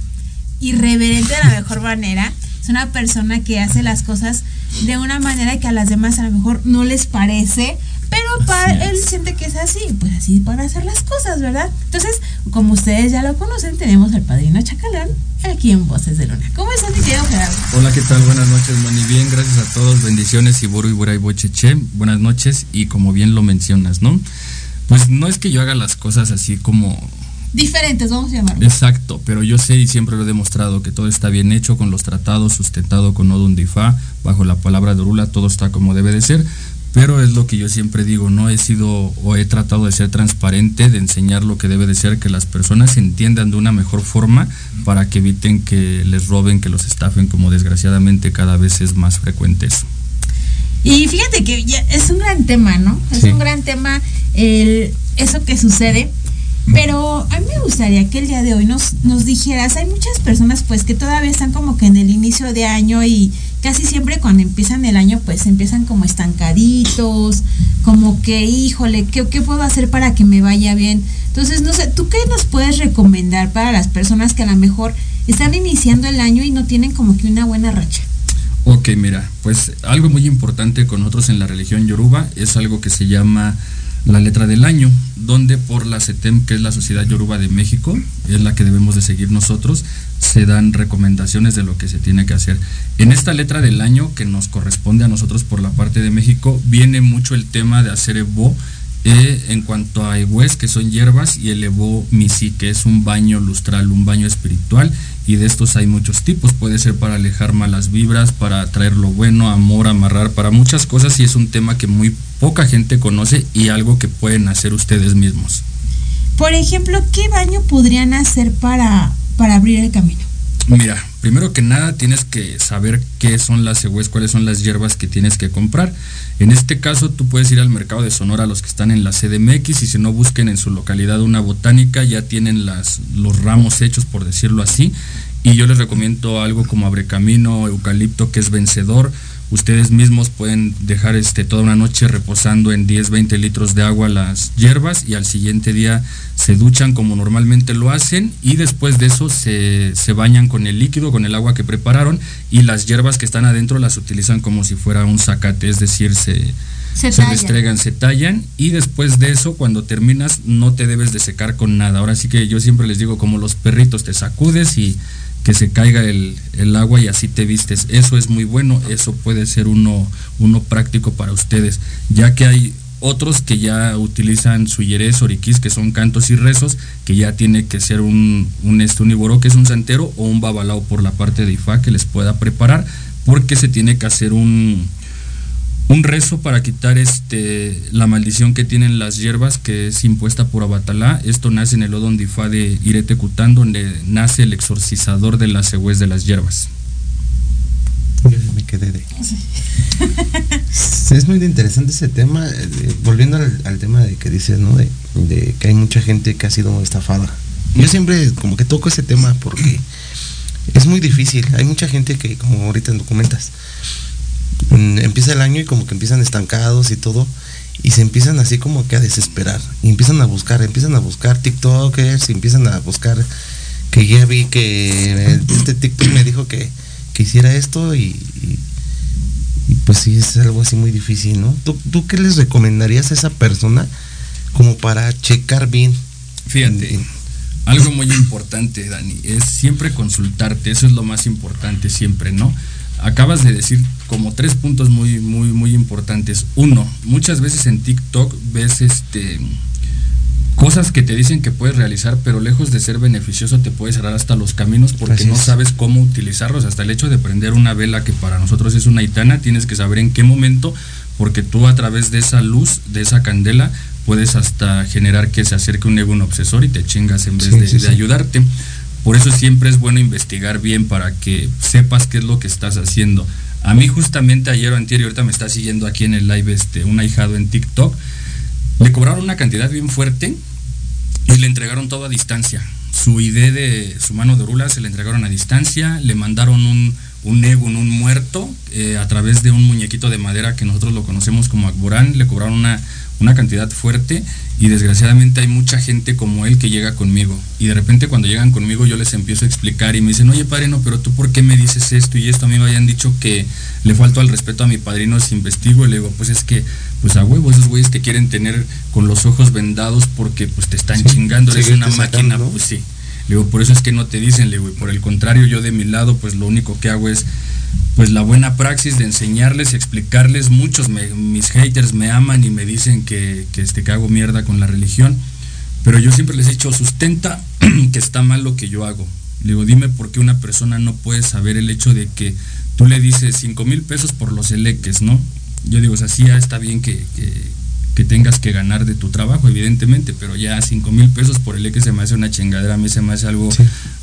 irreverente de la mejor manera. Es una persona que hace las cosas de una manera que a las demás a lo mejor no les parece, pero para él siente que es así, pues así para hacer las cosas, ¿verdad? Entonces, como ustedes ya lo conocen, tenemos al padrino Chacalán aquí en Voces de Luna. ¿Cómo estás, mi querido Gerardo? Hola, ¿qué tal? Buenas noches, Moni. Bien, gracias a todos. Bendiciones y Buru y Buray Bocheche. Buenas noches y como bien lo mencionas, ¿no? Pues no es que yo haga las cosas así como diferentes, vamos a llamarlo. Exacto, pero yo sé y siempre lo he demostrado que todo está bien hecho con los tratados, sustentado con Odun Difa, bajo la palabra de Rula, todo está como debe de ser. Pero es lo que yo siempre digo, no he sido o he tratado de ser transparente, de enseñar lo que debe de ser, que las personas entiendan de una mejor forma para que eviten que les roben, que los estafen, como desgraciadamente cada vez es más frecuente eso. Y fíjate que ya es un gran tema, ¿no? Es un gran tema el, eso que sucede. Pero a mí me gustaría que el día de hoy nos, nos dijeras, hay muchas personas pues que todavía están como que en el inicio de año y casi siempre cuando empiezan el año pues empiezan como estancaditos, como que híjole, ¿qué, ¿qué puedo hacer para que me vaya bien? Entonces, no sé, ¿tú qué nos puedes recomendar para las personas que a lo mejor están iniciando el año y no tienen como que una buena racha? Ok, mira, pues algo muy importante con nosotros en la religión yoruba es algo que se llama la letra del año, donde por la CETEM, que es la Sociedad Yoruba de México, es la que debemos de seguir nosotros, se dan recomendaciones de lo que se tiene que hacer. En esta letra del año que nos corresponde a nosotros por la parte de México, viene mucho el tema de hacer Evo eh, en cuanto a Egues, que son hierbas, y el Evo Misi, que es un baño lustral, un baño espiritual, y de estos hay muchos tipos. Puede ser para alejar malas vibras, para traer lo bueno, amor, amarrar, para muchas cosas, y es un tema que muy poca gente conoce y algo que pueden hacer ustedes mismos. Por ejemplo, ¿qué baño podrían hacer para, para abrir el camino? Mira, primero que nada tienes que saber qué son las cegües, cuáles son las hierbas que tienes que comprar. En este caso tú puedes ir al mercado de Sonora, los que están en la CDMX, y si no busquen en su localidad una botánica, ya tienen las, los ramos hechos, por decirlo así. Y yo les recomiendo algo como abrecamino, eucalipto, que es vencedor, Ustedes mismos pueden dejar este, toda una noche reposando en 10, 20 litros de agua las hierbas y al siguiente día se duchan como normalmente lo hacen y después de eso se, bañan con el líquido, con el agua que prepararon y las hierbas que están adentro las utilizan como si fuera un zacate, es decir, se, se, se restregan, se tallan y después de eso cuando terminas no te debes de secar con nada. Ahora sí que yo siempre les digo como los perritos te sacudes y que se caiga el, agua y así te vistes. Eso es muy bueno, eso puede ser uno, uno práctico para ustedes, ya que hay otros que ya utilizan su yerez, oriquís, que son cantos y rezos, que ya tiene que ser un, un, este, que es un santero, o un babalao por la parte de Ifá que les pueda preparar, porque se tiene que hacer un, un rezo para quitar este la maldición que tienen las hierbas que es impuesta por Abatalá. Esto nace en el Odondifá de Iretecután, donde nace el exorcizador de las cegües de las hierbas. Me quedé de. es muy interesante ese tema. Eh, volviendo al, tema de que dices, ¿no? De, de, que hay mucha gente que ha sido estafada. Yo siempre como que toco ese tema porque es muy difícil. Hay mucha gente que, como ahorita en documentas, empieza el año y como que empiezan estancados y todo y se empiezan así como que a desesperar y empiezan a buscar, empiezan a buscar TikTokers y empiezan a buscar que ya vi que este TikTok me dijo que, hiciera esto y, y, pues sí es algo así muy difícil, ¿no? ¿Tú, ¿Tú qué les recomendarías a esa persona como para checar bien? Fíjate, algo muy importante, Dani, es siempre consultarte, eso es lo más importante siempre, ¿no? Acabas de decir como tres puntos muy, muy, muy importantes. Uno, muchas veces en TikTok ves este cosas que te dicen que puedes realizar, pero lejos de ser beneficioso te puede cerrar hasta los caminos porque no sabes cómo utilizarlos. Hasta el hecho de prender una vela que para nosotros es una itana, tienes que saber en qué momento, porque tú a través de esa luz, de esa candela, puedes hasta generar que se acerque un ego un obsesor y te chingas en vez de ayudarte. Por eso siempre es bueno investigar bien para que sepas qué es lo que estás haciendo. A mí justamente ayer o anterior, ahorita me está siguiendo aquí en el live este, un ahijado en TikTok, le cobraron una cantidad bien fuerte y le entregaron todo a distancia. Su ID de su mano de rula se le entregaron a distancia, le mandaron un, un Egun, un muerto, eh, a través de un muñequito de madera que nosotros lo conocemos como Akburán, le cobraron una, una cantidad fuerte y desgraciadamente hay mucha gente como él que llega conmigo. Y de repente cuando llegan conmigo yo les empiezo a explicar y me dicen, oye padre, no, pero tú por qué me dices esto y esto? A mí me habían dicho que le faltó al respeto a mi padrino si investigo. Y le digo, pues es que, pues a huevo, esos güeyes te quieren tener con los ojos vendados porque pues te están chingando, eres una máquina, pues sí. Le digo, por eso es que no te dicen, le digo, por el contrario, yo de mi lado, pues lo único que hago es pues la buena praxis de enseñarles, explicarles. Muchos mis haters me aman y me dicen que, que, este, que hago mierda con la religión. Pero yo siempre les he dicho, sustenta que está mal lo que yo hago. Digo, dime por qué una persona no puede saber el hecho de que tú le dices 5 mil pesos por los eleques, ¿no? Yo digo, o sea, sí, ya está bien que tengas que ganar de tu trabajo, evidentemente, pero ya 5 mil pesos por el que se me hace una chingadera, a mí se me hace algo,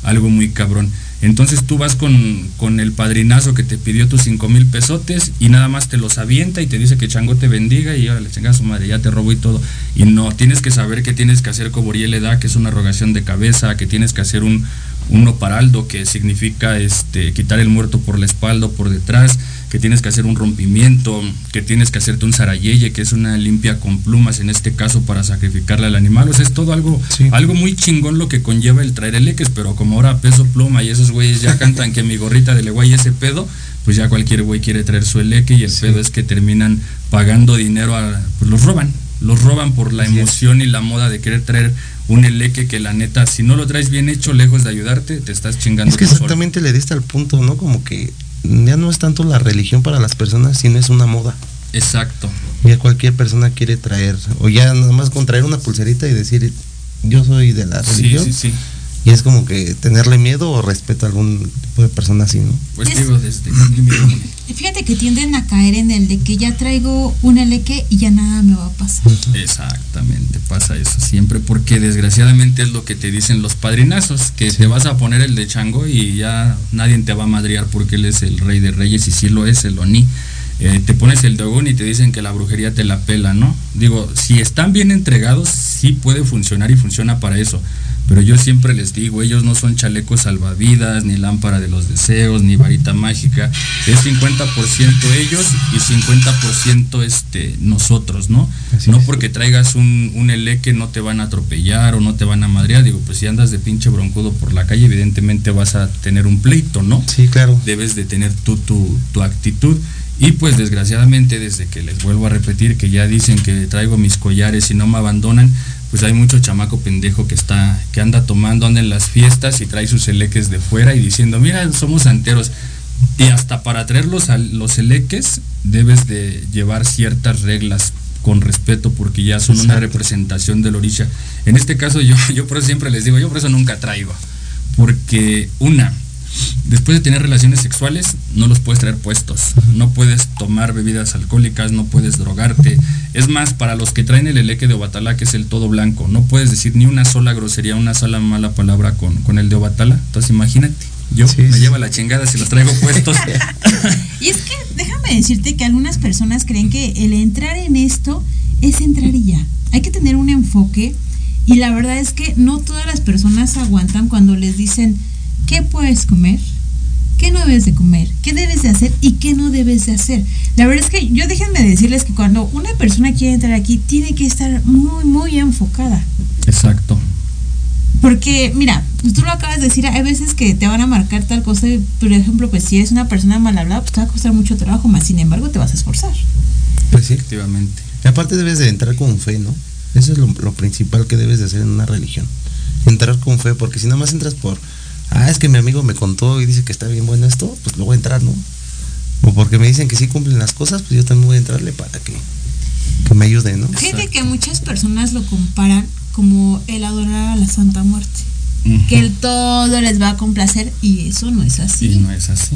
algo muy cabrón. Entonces tú vas con, con, el padrinazo que te pidió tus 5 mil pesotes y nada más te los avienta y te dice que chango te bendiga y ahora le chingas su madre, ya te robó y todo. Y no, tienes que saber que tienes que hacer como le da, que es una rogación de cabeza, que tienes que hacer un, un oparaldo, que significa este, quitar el muerto por la espalda o por detrás que tienes que hacer un rompimiento, que tienes que hacerte un zarayeye, que es una limpia con plumas en este caso para sacrificarle al animal. O sea, es todo algo, algo muy chingón lo que conlleva el traer el eques, pero como ahora peso pluma y esos güeyes ya cantan que mi gorrita de legua y ese pedo, pues ya cualquier güey quiere traer su eleque y el pedo es que terminan pagando dinero a, pues los roban. Los roban por la emoción y la moda de querer traer un eleque que la neta, si no lo traes bien hecho, lejos de ayudarte, te estás chingando. Es que exactamente le diste al punto, ¿no? Como que ya no es tanto la religión para las personas, sino es una moda. Exacto. Ya cualquier persona quiere traer, o ya nada más con traer una pulserita y decir, yo soy de la religión. Sí, sí, sí. Y es como que tenerle miedo o respeto a algún tipo de persona así, ¿no? Pues digo, desde... Fíjate que tienden a caer en el de que ya traigo un eleque y ya nada me va a pasar. Exactamente, pasa eso siempre, porque desgraciadamente es lo que te dicen los padrinazos, que te vas a poner el de chango y ya nadie te va a madrear porque él es el rey de reyes y si lo es el Oni. Eh, te pones el dogón y te dicen que la brujería te la pela, ¿no? Digo, si están bien entregados, sí puede funcionar y funciona para eso. Pero yo siempre les digo, ellos no son chalecos salvavidas, ni lámpara de los deseos, ni varita mágica. Es 50% ellos y 50% este, nosotros, ¿no? no porque traigas un, un eleque no te van a atropellar o no te van a madrear. Digo, pues si andas de pinche broncudo por la calle, evidentemente vas a tener un pleito, ¿no? Sí, claro. Debes de tener tú tu, tu actitud. Y pues desgraciadamente desde que les vuelvo a repetir que ya dicen que traigo mis collares y no me abandonan, pues hay mucho chamaco pendejo que está, que anda tomando, anda en las fiestas y trae sus eleques de fuera y diciendo, mira, somos santeros. Y hasta para traerlos a los eleques debes de llevar ciertas reglas con respeto porque ya son una representación del orisha. En este caso yo, yo por eso siempre les digo, yo por eso nunca traigo. Porque una, después de tener relaciones sexuales, no los puedes traer puestos. No puedes tomar bebidas alcohólicas, no puedes drogarte. Es más, para los que traen el eleque de Obatala, que es el todo blanco, no puedes decir ni una sola grosería, una sola mala palabra con, con el de Obatala. Entonces imagínate, yo me llevo la chingada si los traigo puestos. y es que déjame decirte que algunas personas creen que el entrar en esto es entrar y ya. Hay que tener un enfoque y la verdad es que no todas las personas aguantan cuando les dicen qué puedes comer, qué no debes de comer, qué debes de hacer y qué no debes de hacer. La verdad es que yo déjenme decirles que cuando una persona quiere entrar aquí tiene que estar muy, muy enfocada. Exacto. Porque, mira, tú lo acabas de decir, hay veces que te van a marcar tal cosa, por ejemplo, pues si eres una persona mal hablada, pues te va a costar mucho trabajo, más sin embargo te vas a esforzar. Pues sí. Efectivamente. Y aparte debes de entrar con fe, ¿no? Eso es lo, lo principal que debes de hacer en una religión. Entrar con fe, porque si nada más entras por ah, es que mi amigo me contó y dice que está bien bueno esto, pues lo voy a entrar, ¿no? O porque me dicen que sí cumplen las cosas, pues yo también voy a entrarle para que, que me ayude, ¿no? Fíjate que muchas personas lo comparan como el adorar a la Santa Muerte. Que el todo les va a complacer y eso no es así. Y no es así.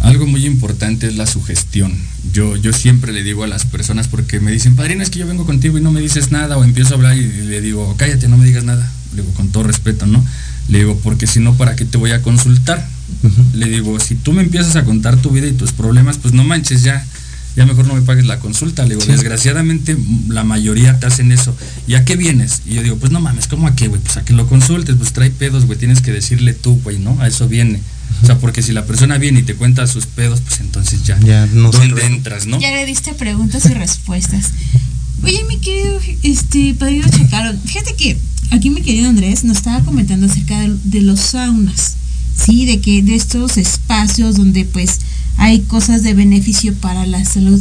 Algo muy importante es la sugestión. Yo, yo siempre le digo a las personas porque me dicen, padrino, es que yo vengo contigo y no me dices nada, o empiezo a hablar y le digo, cállate, no me digas nada. Le digo, con todo respeto, ¿no? Le digo, porque si no, ¿para qué te voy a consultar? Le digo, si tú me empiezas a contar tu vida y tus problemas, pues no manches, ya, ya mejor no me pagues la consulta. Le digo, desgraciadamente la mayoría te hacen eso. ¿Y a qué vienes? Y yo digo, pues no mames, ¿cómo a qué, güey? Pues a que lo consultes, pues trae pedos, güey, tienes que decirle tú, güey, ¿no? A eso viene. O sea, porque si la persona viene y te cuenta sus pedos, pues entonces ya, ya no ¿dónde entras, no? Ya le diste preguntas y respuestas. Oye, mi querido este, Padrino Chacaro, fíjate que aquí mi querido Andrés nos estaba comentando acerca de, los saunas, ¿sí? De que de estos espacios donde pues hay cosas de beneficio para la salud.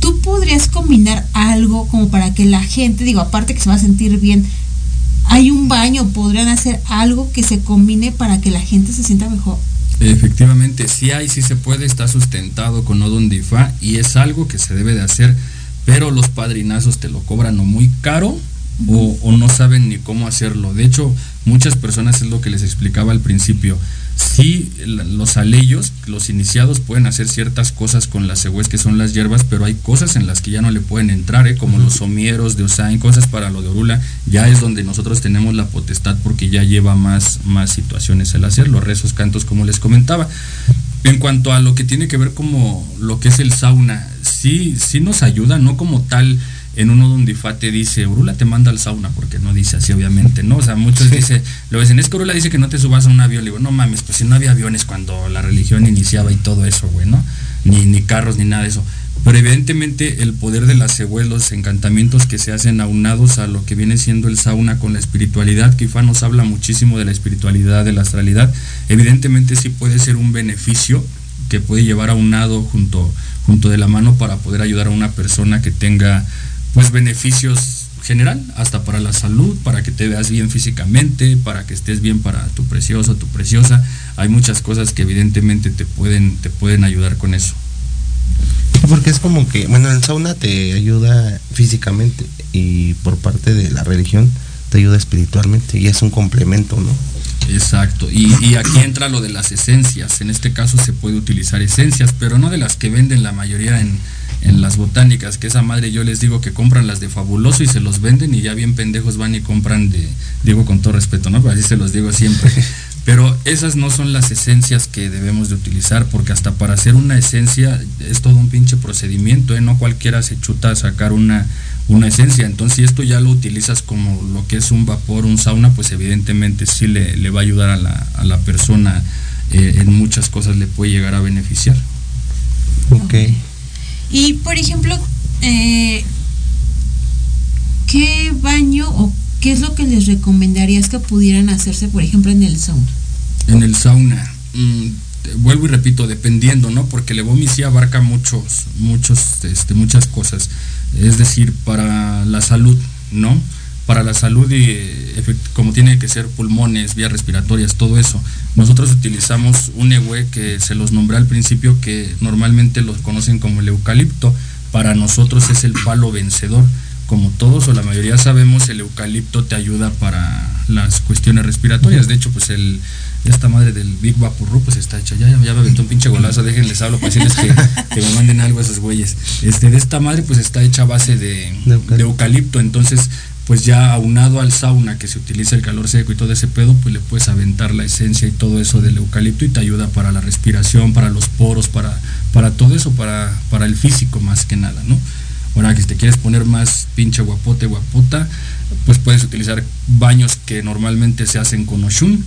¿Tú podrías combinar algo como para que la gente, digo, aparte que se va a sentir bien, hay un baño, podrían hacer algo que se combine para que la gente se sienta mejor? Efectivamente, sí hay, sí se puede, está sustentado con Odon Difa y es algo que se debe de hacer, pero los padrinazos te lo cobran o muy caro o, o, no saben ni cómo hacerlo. De hecho, muchas personas es lo que les explicaba al principio. Sí, los aleyos, los iniciados pueden hacer ciertas cosas con las cegües que son las hierbas, pero hay cosas en las que ya no le pueden entrar, ¿eh? como los somieros de Osain, cosas para lo de Orula, ya es donde nosotros tenemos la potestad porque ya lleva más, más situaciones el hacer, los rezos, cantos, como les comentaba. En cuanto a lo que tiene que ver como lo que es el sauna, sí, sí nos ayuda, no como tal en uno donde Ifate dice, Urula te manda al sauna, porque no dice así, obviamente, ¿no? O sea, muchos sí. dicen, lo dicen, es que Urula dice que no te subas a un avión. Le digo, no mames, pues si no había aviones cuando la religión iniciaba y todo eso, güey, ¿no? Ni, ni carros, ni nada de eso. Pero evidentemente el poder de las cebues, los encantamientos que se hacen aunados a lo que viene siendo el sauna con la espiritualidad, que Ifá nos habla muchísimo de la espiritualidad, de la astralidad, evidentemente sí puede ser un beneficio que puede llevar aunado junto, junto de la mano para poder ayudar a una persona que tenga pues beneficios general, hasta para la salud, para que te veas bien físicamente, para que estés bien para tu precioso, tu preciosa. Hay muchas cosas que evidentemente te pueden, te pueden ayudar con eso. Porque es como que, bueno, el sauna te ayuda físicamente y por parte de la religión te ayuda espiritualmente y es un complemento, ¿no? Exacto, y, y, aquí entra lo de las esencias. En este caso se puede utilizar esencias, pero no de las que venden la mayoría en, en las botánicas, que esa madre yo les digo que compran las de fabuloso y se los venden y ya bien pendejos van y compran de, digo con todo respeto, ¿no? Pero así se los digo siempre. Pero esas no son las esencias que debemos de utilizar, porque hasta para hacer una esencia es todo un pinche procedimiento, ¿eh? No cualquiera se chuta a sacar una, una esencia. Entonces, si esto ya lo utilizas como lo que es un vapor, un sauna, pues evidentemente sí le, le va a ayudar a la, a la persona eh, en muchas cosas, le puede llegar a beneficiar. Ok. Y por ejemplo, eh, ¿qué baño o qué es lo que les recomendarías que pudieran hacerse, por ejemplo, en el sauna? En el sauna, mmm, vuelvo y repito, dependiendo, ¿no? Porque el sí abarca muchos, muchos, este, muchas cosas. Es decir, para la salud, ¿no? Para la salud y como tiene que ser pulmones, vías respiratorias, todo eso. Nosotros utilizamos un EWE que se los nombré al principio, que normalmente los conocen como el eucalipto. Para nosotros es el palo vencedor. Como todos o la mayoría sabemos, el eucalipto te ayuda para las cuestiones respiratorias. De hecho, pues el, esta madre del Big Vaporru pues está hecha. Ya, ya, ya me aventó un pinche golazo, déjenles hablo para decirles que, que, me manden algo a esos güeyes. Este, de esta madre pues está hecha a base de, de, eucalipto. de eucalipto. Entonces, pues ya aunado al sauna que se utiliza el calor seco y todo ese pedo, pues le puedes aventar la esencia y todo eso del eucalipto y te ayuda para la respiración, para los poros, para, para todo eso, para, para el físico más que nada, ¿no? Ahora que si te quieres poner más pinche guapote, guapota, pues puedes utilizar baños que normalmente se hacen con Oshun,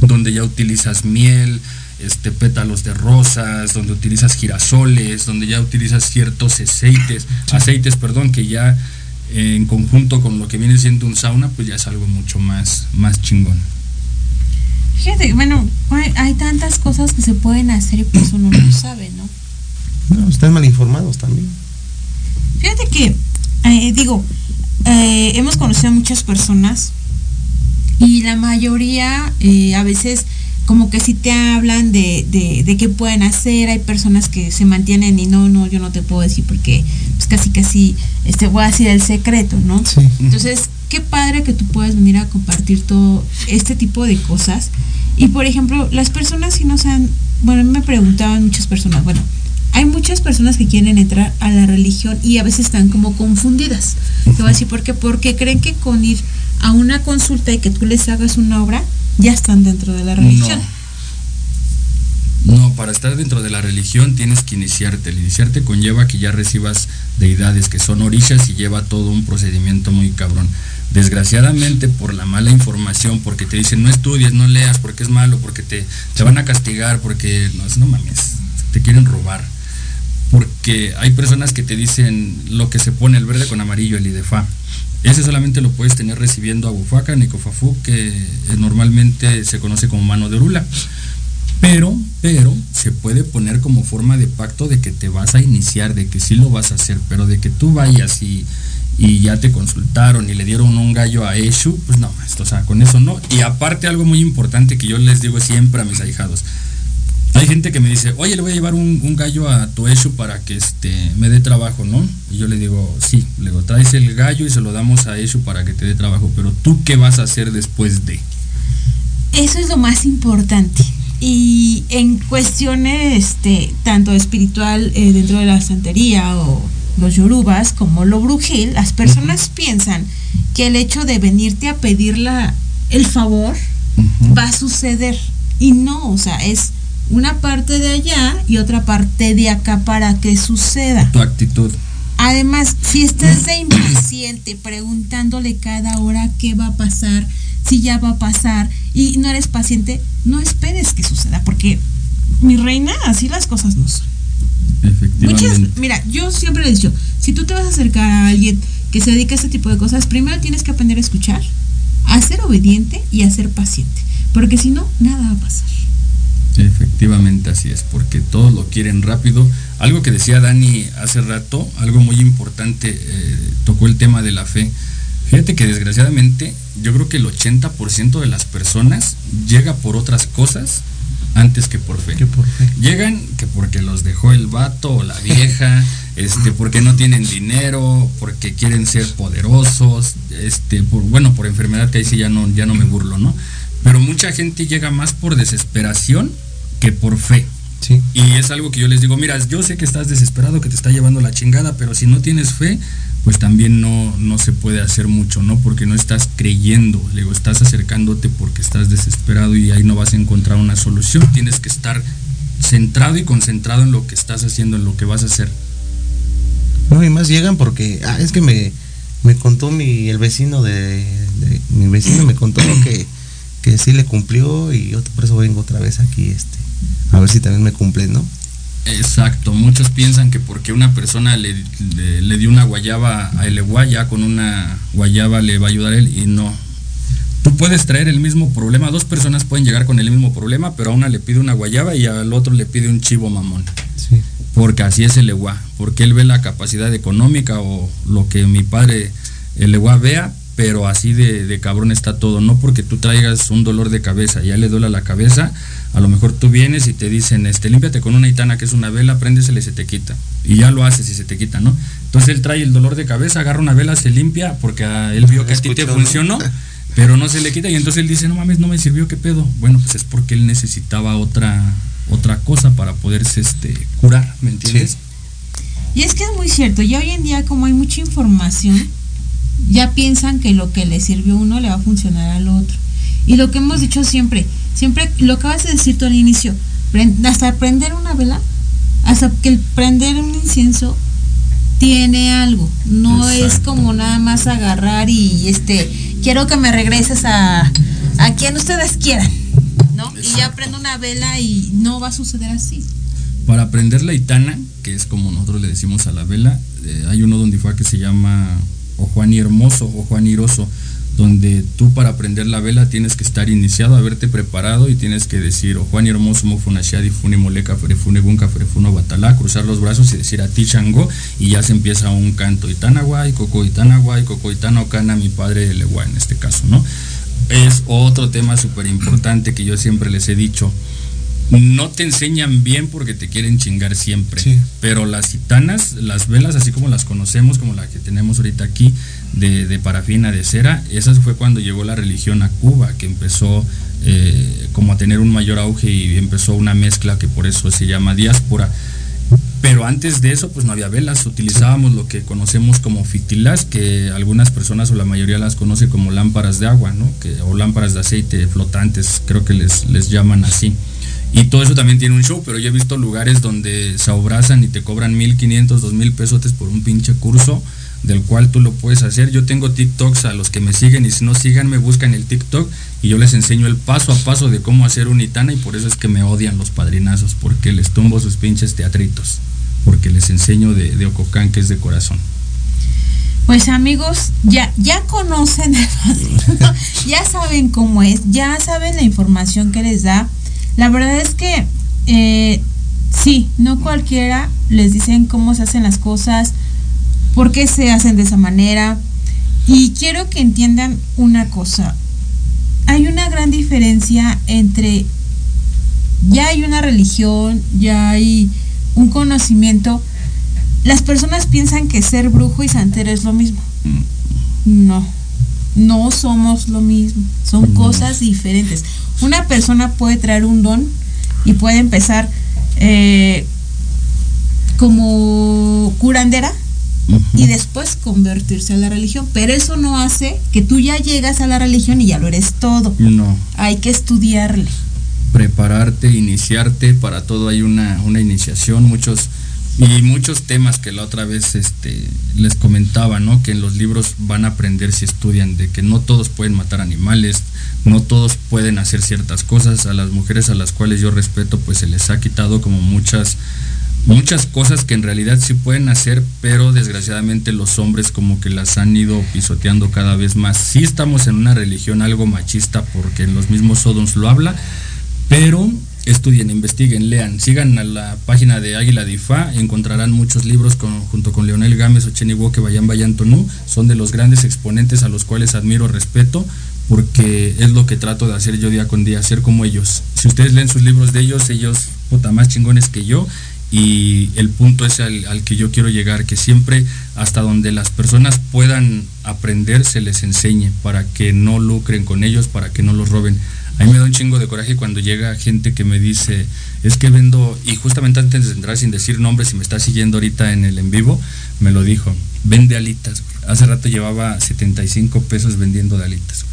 donde ya utilizas miel, este, pétalos de rosas, donde utilizas girasoles, donde ya utilizas ciertos aceites, aceites, perdón, que ya en conjunto con lo que viene siendo un sauna, pues ya es algo mucho más, más chingón. Fíjate, bueno, hay, hay tantas cosas que se pueden hacer y pues uno no sabe, ¿no? No, están mal informados también. Fíjate que, eh, digo, eh, hemos conocido a muchas personas y la mayoría eh, a veces como que si te hablan de, de, de, qué pueden hacer, hay personas que se mantienen y no, no, yo no te puedo decir porque casi casi este, voy a decir el secreto, ¿no? Sí. Entonces, qué padre que tú puedas venir a compartir todo este tipo de cosas. Y por ejemplo, las personas si no sean, bueno, me preguntaban muchas personas, bueno, hay muchas personas que quieren entrar a la religión y a veces están como confundidas. Te voy a decir por qué, porque creen que con ir a una consulta y que tú les hagas una obra, ya están dentro de la religión. No. no. para estar dentro de la religión tienes que iniciarte. El iniciarte conlleva que ya recibas deidades que son orishas y lleva todo un procedimiento muy cabrón. Desgraciadamente por la mala información, porque te dicen no estudies, no leas, porque es malo, porque te, te van a castigar, porque no, no mames, te quieren robar. Porque hay personas que te dicen lo que se pone el verde con amarillo, el IDEFA. Ese solamente lo puedes tener recibiendo a Bufaca, Nicofafu, que normalmente se conoce como mano de orula. Pero, pero, se puede poner como forma de pacto de que te vas a iniciar, de que sí lo vas a hacer, pero de que tú vayas y, y ya te consultaron y le dieron un gallo a Eshu, pues no, o sea, con eso no. Y aparte algo muy importante que yo les digo siempre a mis ahijados, hay gente que me dice, oye, le voy a llevar un, un, gallo a tu Eshu para que este, me dé trabajo, ¿no? Y yo le digo, sí, le digo, traes el gallo y se lo damos a Eshu para que te dé trabajo, pero tú qué vas a hacer después de. Eso es lo más importante. Y en cuestiones este, tanto espiritual eh, dentro de la santería o los yorubas como lo brujil, las personas uh -huh. piensan que el hecho de venirte a pedir la, el favor uh -huh. va a suceder. Y no, o sea, es una parte de allá y otra parte de acá para que suceda. Tu actitud. Además, si estás de impaciente preguntándole cada hora qué va a pasar, si ya va a pasar y no eres paciente, no esperes que suceda, porque mi reina, así las cosas no son. Muchas, mira, yo siempre le he dicho, si tú te vas a acercar a alguien que se dedica a este tipo de cosas, primero tienes que aprender a escuchar, a ser obediente y a ser paciente, porque si no, nada va a pasar. Efectivamente así es, porque todos lo quieren rápido. Algo que decía Dani hace rato, algo muy importante, eh, tocó el tema de la fe. Fíjate que desgraciadamente yo creo que el 80% de las personas llega por otras cosas antes que por fe. por fe. Llegan que porque los dejó el vato o la vieja, este, porque no tienen dinero, porque quieren ser poderosos, este, por, bueno, por enfermedad que ahí sí ya no, ya no me burlo, ¿no? Pero mucha gente llega más por desesperación que por fe. Sí. Y es algo que yo les digo, mira, yo sé que estás desesperado, que te está llevando la chingada, pero si no tienes fe, pues también no, no se puede hacer mucho, ¿no? Porque no estás creyendo, digo, estás acercándote porque estás desesperado y ahí no vas a encontrar una solución. Tienes que estar centrado y concentrado en lo que estás haciendo, en lo que vas a hacer. No, y más llegan porque, ah, es que me, me contó mi, el vecino de, de- mi vecino me contó que, que sí le cumplió y yo por eso vengo otra vez aquí, este, a ver si también me cumple, ¿no? Exacto, muchos piensan que porque una persona le, le- le dio una guayaba a el ya con una guayaba le va a ayudar a él y no. Tú puedes traer el mismo problema, dos personas pueden llegar con el mismo problema, pero a una le pide una guayaba y al otro le pide un chivo mamón. Sí. Porque así es el Eguá, porque él ve la capacidad económica o lo que mi padre el Eguá vea, pero así de, de cabrón está todo. No porque tú traigas un dolor de cabeza, ya le duele la cabeza, a lo mejor tú vienes y te dicen, este, límpiate con una itana que es una vela, préndesela y se te quita. Y ya lo haces y se te quita, ¿no? Entonces él trae el dolor de cabeza, agarra una vela, se limpia, porque ah, él vio que a ti te funcionó, pero no se le quita y entonces él dice, no mames, no me sirvió, ¿qué pedo? Bueno, pues es porque él necesitaba otra, otra cosa para poderse este, curar, ¿me entiendes? Y es que es muy cierto, ya hoy en día como hay mucha información, ya piensan que lo que le sirvió a uno le va a funcionar al otro. Y lo que hemos dicho siempre, siempre lo acabas de decir tú al inicio, hasta prender una vela, hasta que el prender un incienso tiene algo, no es como nada más agarrar y este, quiero que me regreses a, a quien ustedes quieran, ¿no? Y ya prendo una vela y no va a suceder así. Para prender la itana, que es como nosotros le decimos a la vela, eh, hay uno donde fue que se llama o Juan y Hermoso o Juan Iroso, donde tú para prender la vela tienes que estar iniciado, haberte preparado y tienes que decir o Juan y Hermoso mo funashadi fune moleca ferefune bunca ferefuno batalá, cruzar los brazos y decir a ti chango y ya se empieza un canto itanaguay, coco itanaguay, coco itano mi padre legua en este caso, ¿no? Es otro tema súper importante que yo siempre les he dicho no te enseñan bien porque te quieren chingar siempre. Sí. Pero las gitanas, las velas, así como las conocemos, como la que tenemos ahorita aquí, de, de parafina, de cera, esas fue cuando llegó la religión a Cuba, que empezó eh, como a tener un mayor auge y empezó una mezcla que por eso se llama diáspora. Pero antes de eso, pues no había velas, utilizábamos lo que conocemos como fitilas, que algunas personas o la mayoría las conoce como lámparas de agua, ¿no? Que, o lámparas de aceite flotantes, creo que les, les llaman así. Y todo eso también tiene un show, pero yo he visto lugares donde se abrazan y te cobran 1500, 2000 pesos por un pinche curso del cual tú lo puedes hacer. Yo tengo TikToks a los que me siguen y si no síganme, buscan el TikTok y yo les enseño el paso a paso de cómo hacer un itana y por eso es que me odian los padrinazos, porque les tumbo sus pinches teatritos, porque les enseño de, Ococán que es de corazón. Pues amigos, ya, ya conocen, ya saben cómo es, ya saben la información que les da. La verdad es que eh, sí, no cualquiera les dicen cómo se hacen las cosas, por qué se hacen de esa manera. Y quiero que entiendan una cosa. Hay una gran diferencia entre ya hay una religión, ya hay un conocimiento. Las personas piensan que ser brujo y santero es lo mismo. No, no somos lo mismo. Son cosas diferentes. Una persona puede traer un don y puede empezar eh, como curandera y después convertirse a la religión. Pero eso no hace que tú ya llegas a la religión y ya lo eres todo. No. Hay que estudiarle. prepararte, iniciarte, para todo hay una, una iniciación, muchos y muchos temas que la otra vez este, les comentaba, ¿no? Que en los libros van a aprender si estudian, de que no todos pueden matar animales, no todos pueden hacer ciertas cosas, a las mujeres a las cuales yo respeto, pues se les ha quitado como muchas muchas cosas que en realidad sí pueden hacer, pero desgraciadamente los hombres como que las han ido pisoteando cada vez más. Sí estamos en una religión algo machista porque los mismos Sodoms lo habla, pero estudien, investiguen, lean, sigan a la página de Águila Difa, encontrarán muchos libros junto con Leonel Gámez o Cheni Woke Bayan Bayan Tonú, son de los grandes exponentes a los cuales admiro, respeto, porque es lo que trato de hacer yo día con día, ser como ellos. Si ustedes leen sus libros de ellos, ellos, puta, más chingones que yo, y el punto es al, al, que yo quiero llegar, que siempre hasta donde las personas puedan aprender se les enseñe para que no lucren con ellos, para que no los roben. A mí me da un chingo de coraje cuando llega gente que me dice, es que vendo, y justamente antes de entrar sin decir nombres, si me está siguiendo ahorita en el en vivo, me lo dijo, vende alitas. Hace rato llevaba 75 pesos vendiendo de alitas.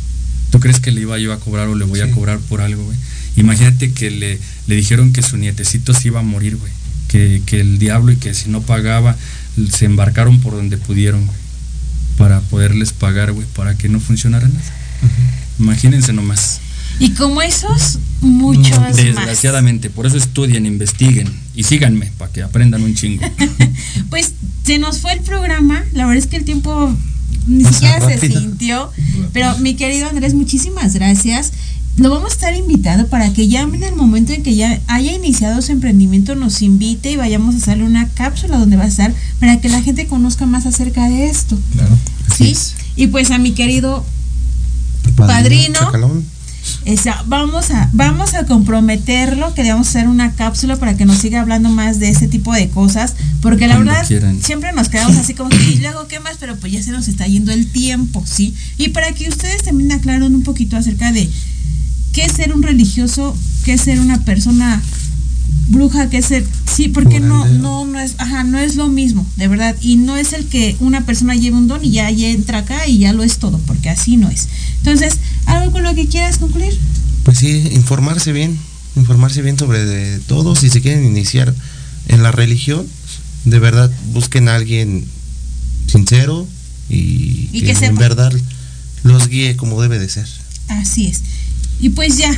¿Tú crees que le iba yo a cobrar o le voy sí. a cobrar por algo, güey? Imagínate que le, le dijeron que su nietecito se iba a morir, güey que, que, el diablo y que si no pagaba, se embarcaron por donde pudieron, güey, para poderles pagar, güey, para que no funcionara nada. Uh -huh. Imagínense nomás. Y como esos, muchos más. Desgraciadamente, por eso estudien, investiguen y síganme para que aprendan un chingo. pues se nos fue el programa, la verdad es que el tiempo ni siquiera se sintió, pero mi querido Andrés, muchísimas gracias lo vamos a estar invitado para que ya en el momento en que ya haya iniciado su emprendimiento nos invite y vayamos a hacerle una cápsula donde va a estar para que la gente conozca más acerca de esto. Claro. Sí. Es. Y pues a mi querido padrino, padrino esa, vamos a vamos a comprometerlo que le vamos a hacer una cápsula para que nos siga hablando más de ese tipo de cosas porque la Cuando verdad quieran. siempre nos quedamos así como y luego qué más pero pues ya se nos está yendo el tiempo sí y para que ustedes también aclaren un poquito acerca de qué es ser un religioso, qué es ser una persona bruja, qué es ser, sí, porque no, no, no es, ajá, no es lo mismo, de verdad, y no es el que una persona lleve un don y ya, ya entra acá y ya lo es todo, porque así no es. Entonces, ¿algo con lo que quieras concluir? Pues sí, informarse bien, informarse bien sobre de todo, si se quieren iniciar en la religión, de verdad busquen a alguien sincero y, y que, que en verdad los guíe como debe de ser. Así es. Y pues ya,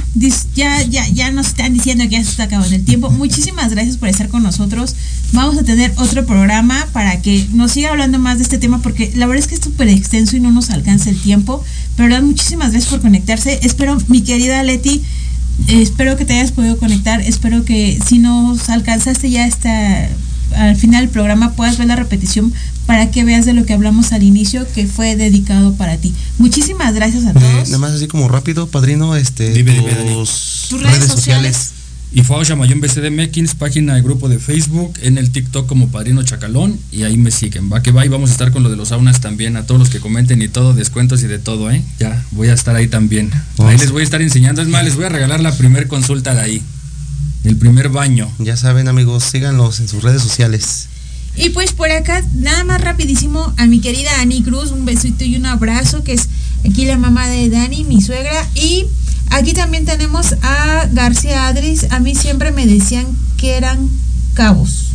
ya, ya, ya nos están diciendo que ya se está acabando el tiempo. Muchísimas gracias por estar con nosotros. Vamos a tener otro programa para que nos siga hablando más de este tema porque la verdad es que es súper extenso y no nos alcanza el tiempo. Pero verdad, muchísimas gracias por conectarse. Espero, mi querida Leti, eh, espero que te hayas podido conectar. Espero que si nos alcanzaste ya hasta al final del programa puedas ver la repetición para que veas de lo que hablamos al inicio que fue dedicado para ti. Muchísimas gracias a todos. Eh, nada más así como rápido, padrino, este Dime, tus, dime, tus redes, redes sociales. sociales. Y Fao Chamayón BCDMX, página de grupo de Facebook, en el TikTok como Padrino Chacalón, y ahí me siguen. Va que va y vamos a estar con lo de los saunas también, a todos los que comenten y todo, descuentos y de todo, ¿eh? Ya, voy a estar ahí también. Ahí les voy a estar enseñando, es más, les voy a regalar la primer consulta de ahí. El primer baño. Ya saben, amigos, síganlos en sus redes sociales. Y pues por acá, nada más rapidísimo, a mi querida Ani Cruz, un besito y un abrazo, que es aquí la mamá de Dani, mi suegra. Y aquí también tenemos a García Adris. A mí siempre me decían que eran cabos.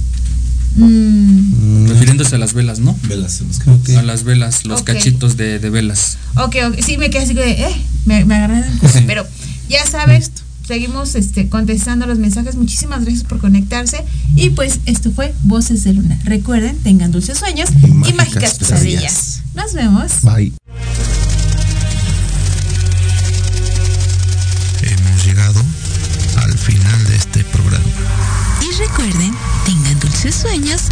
Mm. Refiriéndose a las velas, ¿no? Velas, okay. a las velas, los okay. cachitos de, de, velas. Ok, ok, sí, me quedé así de, eh, me, me agarraron, pero ya sabes seguimos este, contestando los mensajes. Muchísimas gracias por conectarse. Y pues esto fue Voces de Luna. Recuerden, tengan dulces sueños y, y mágicas, mágicas pesadillas. Nos vemos. Bye. Hemos llegado al final de este programa. Y recuerden, tengan dulces sueños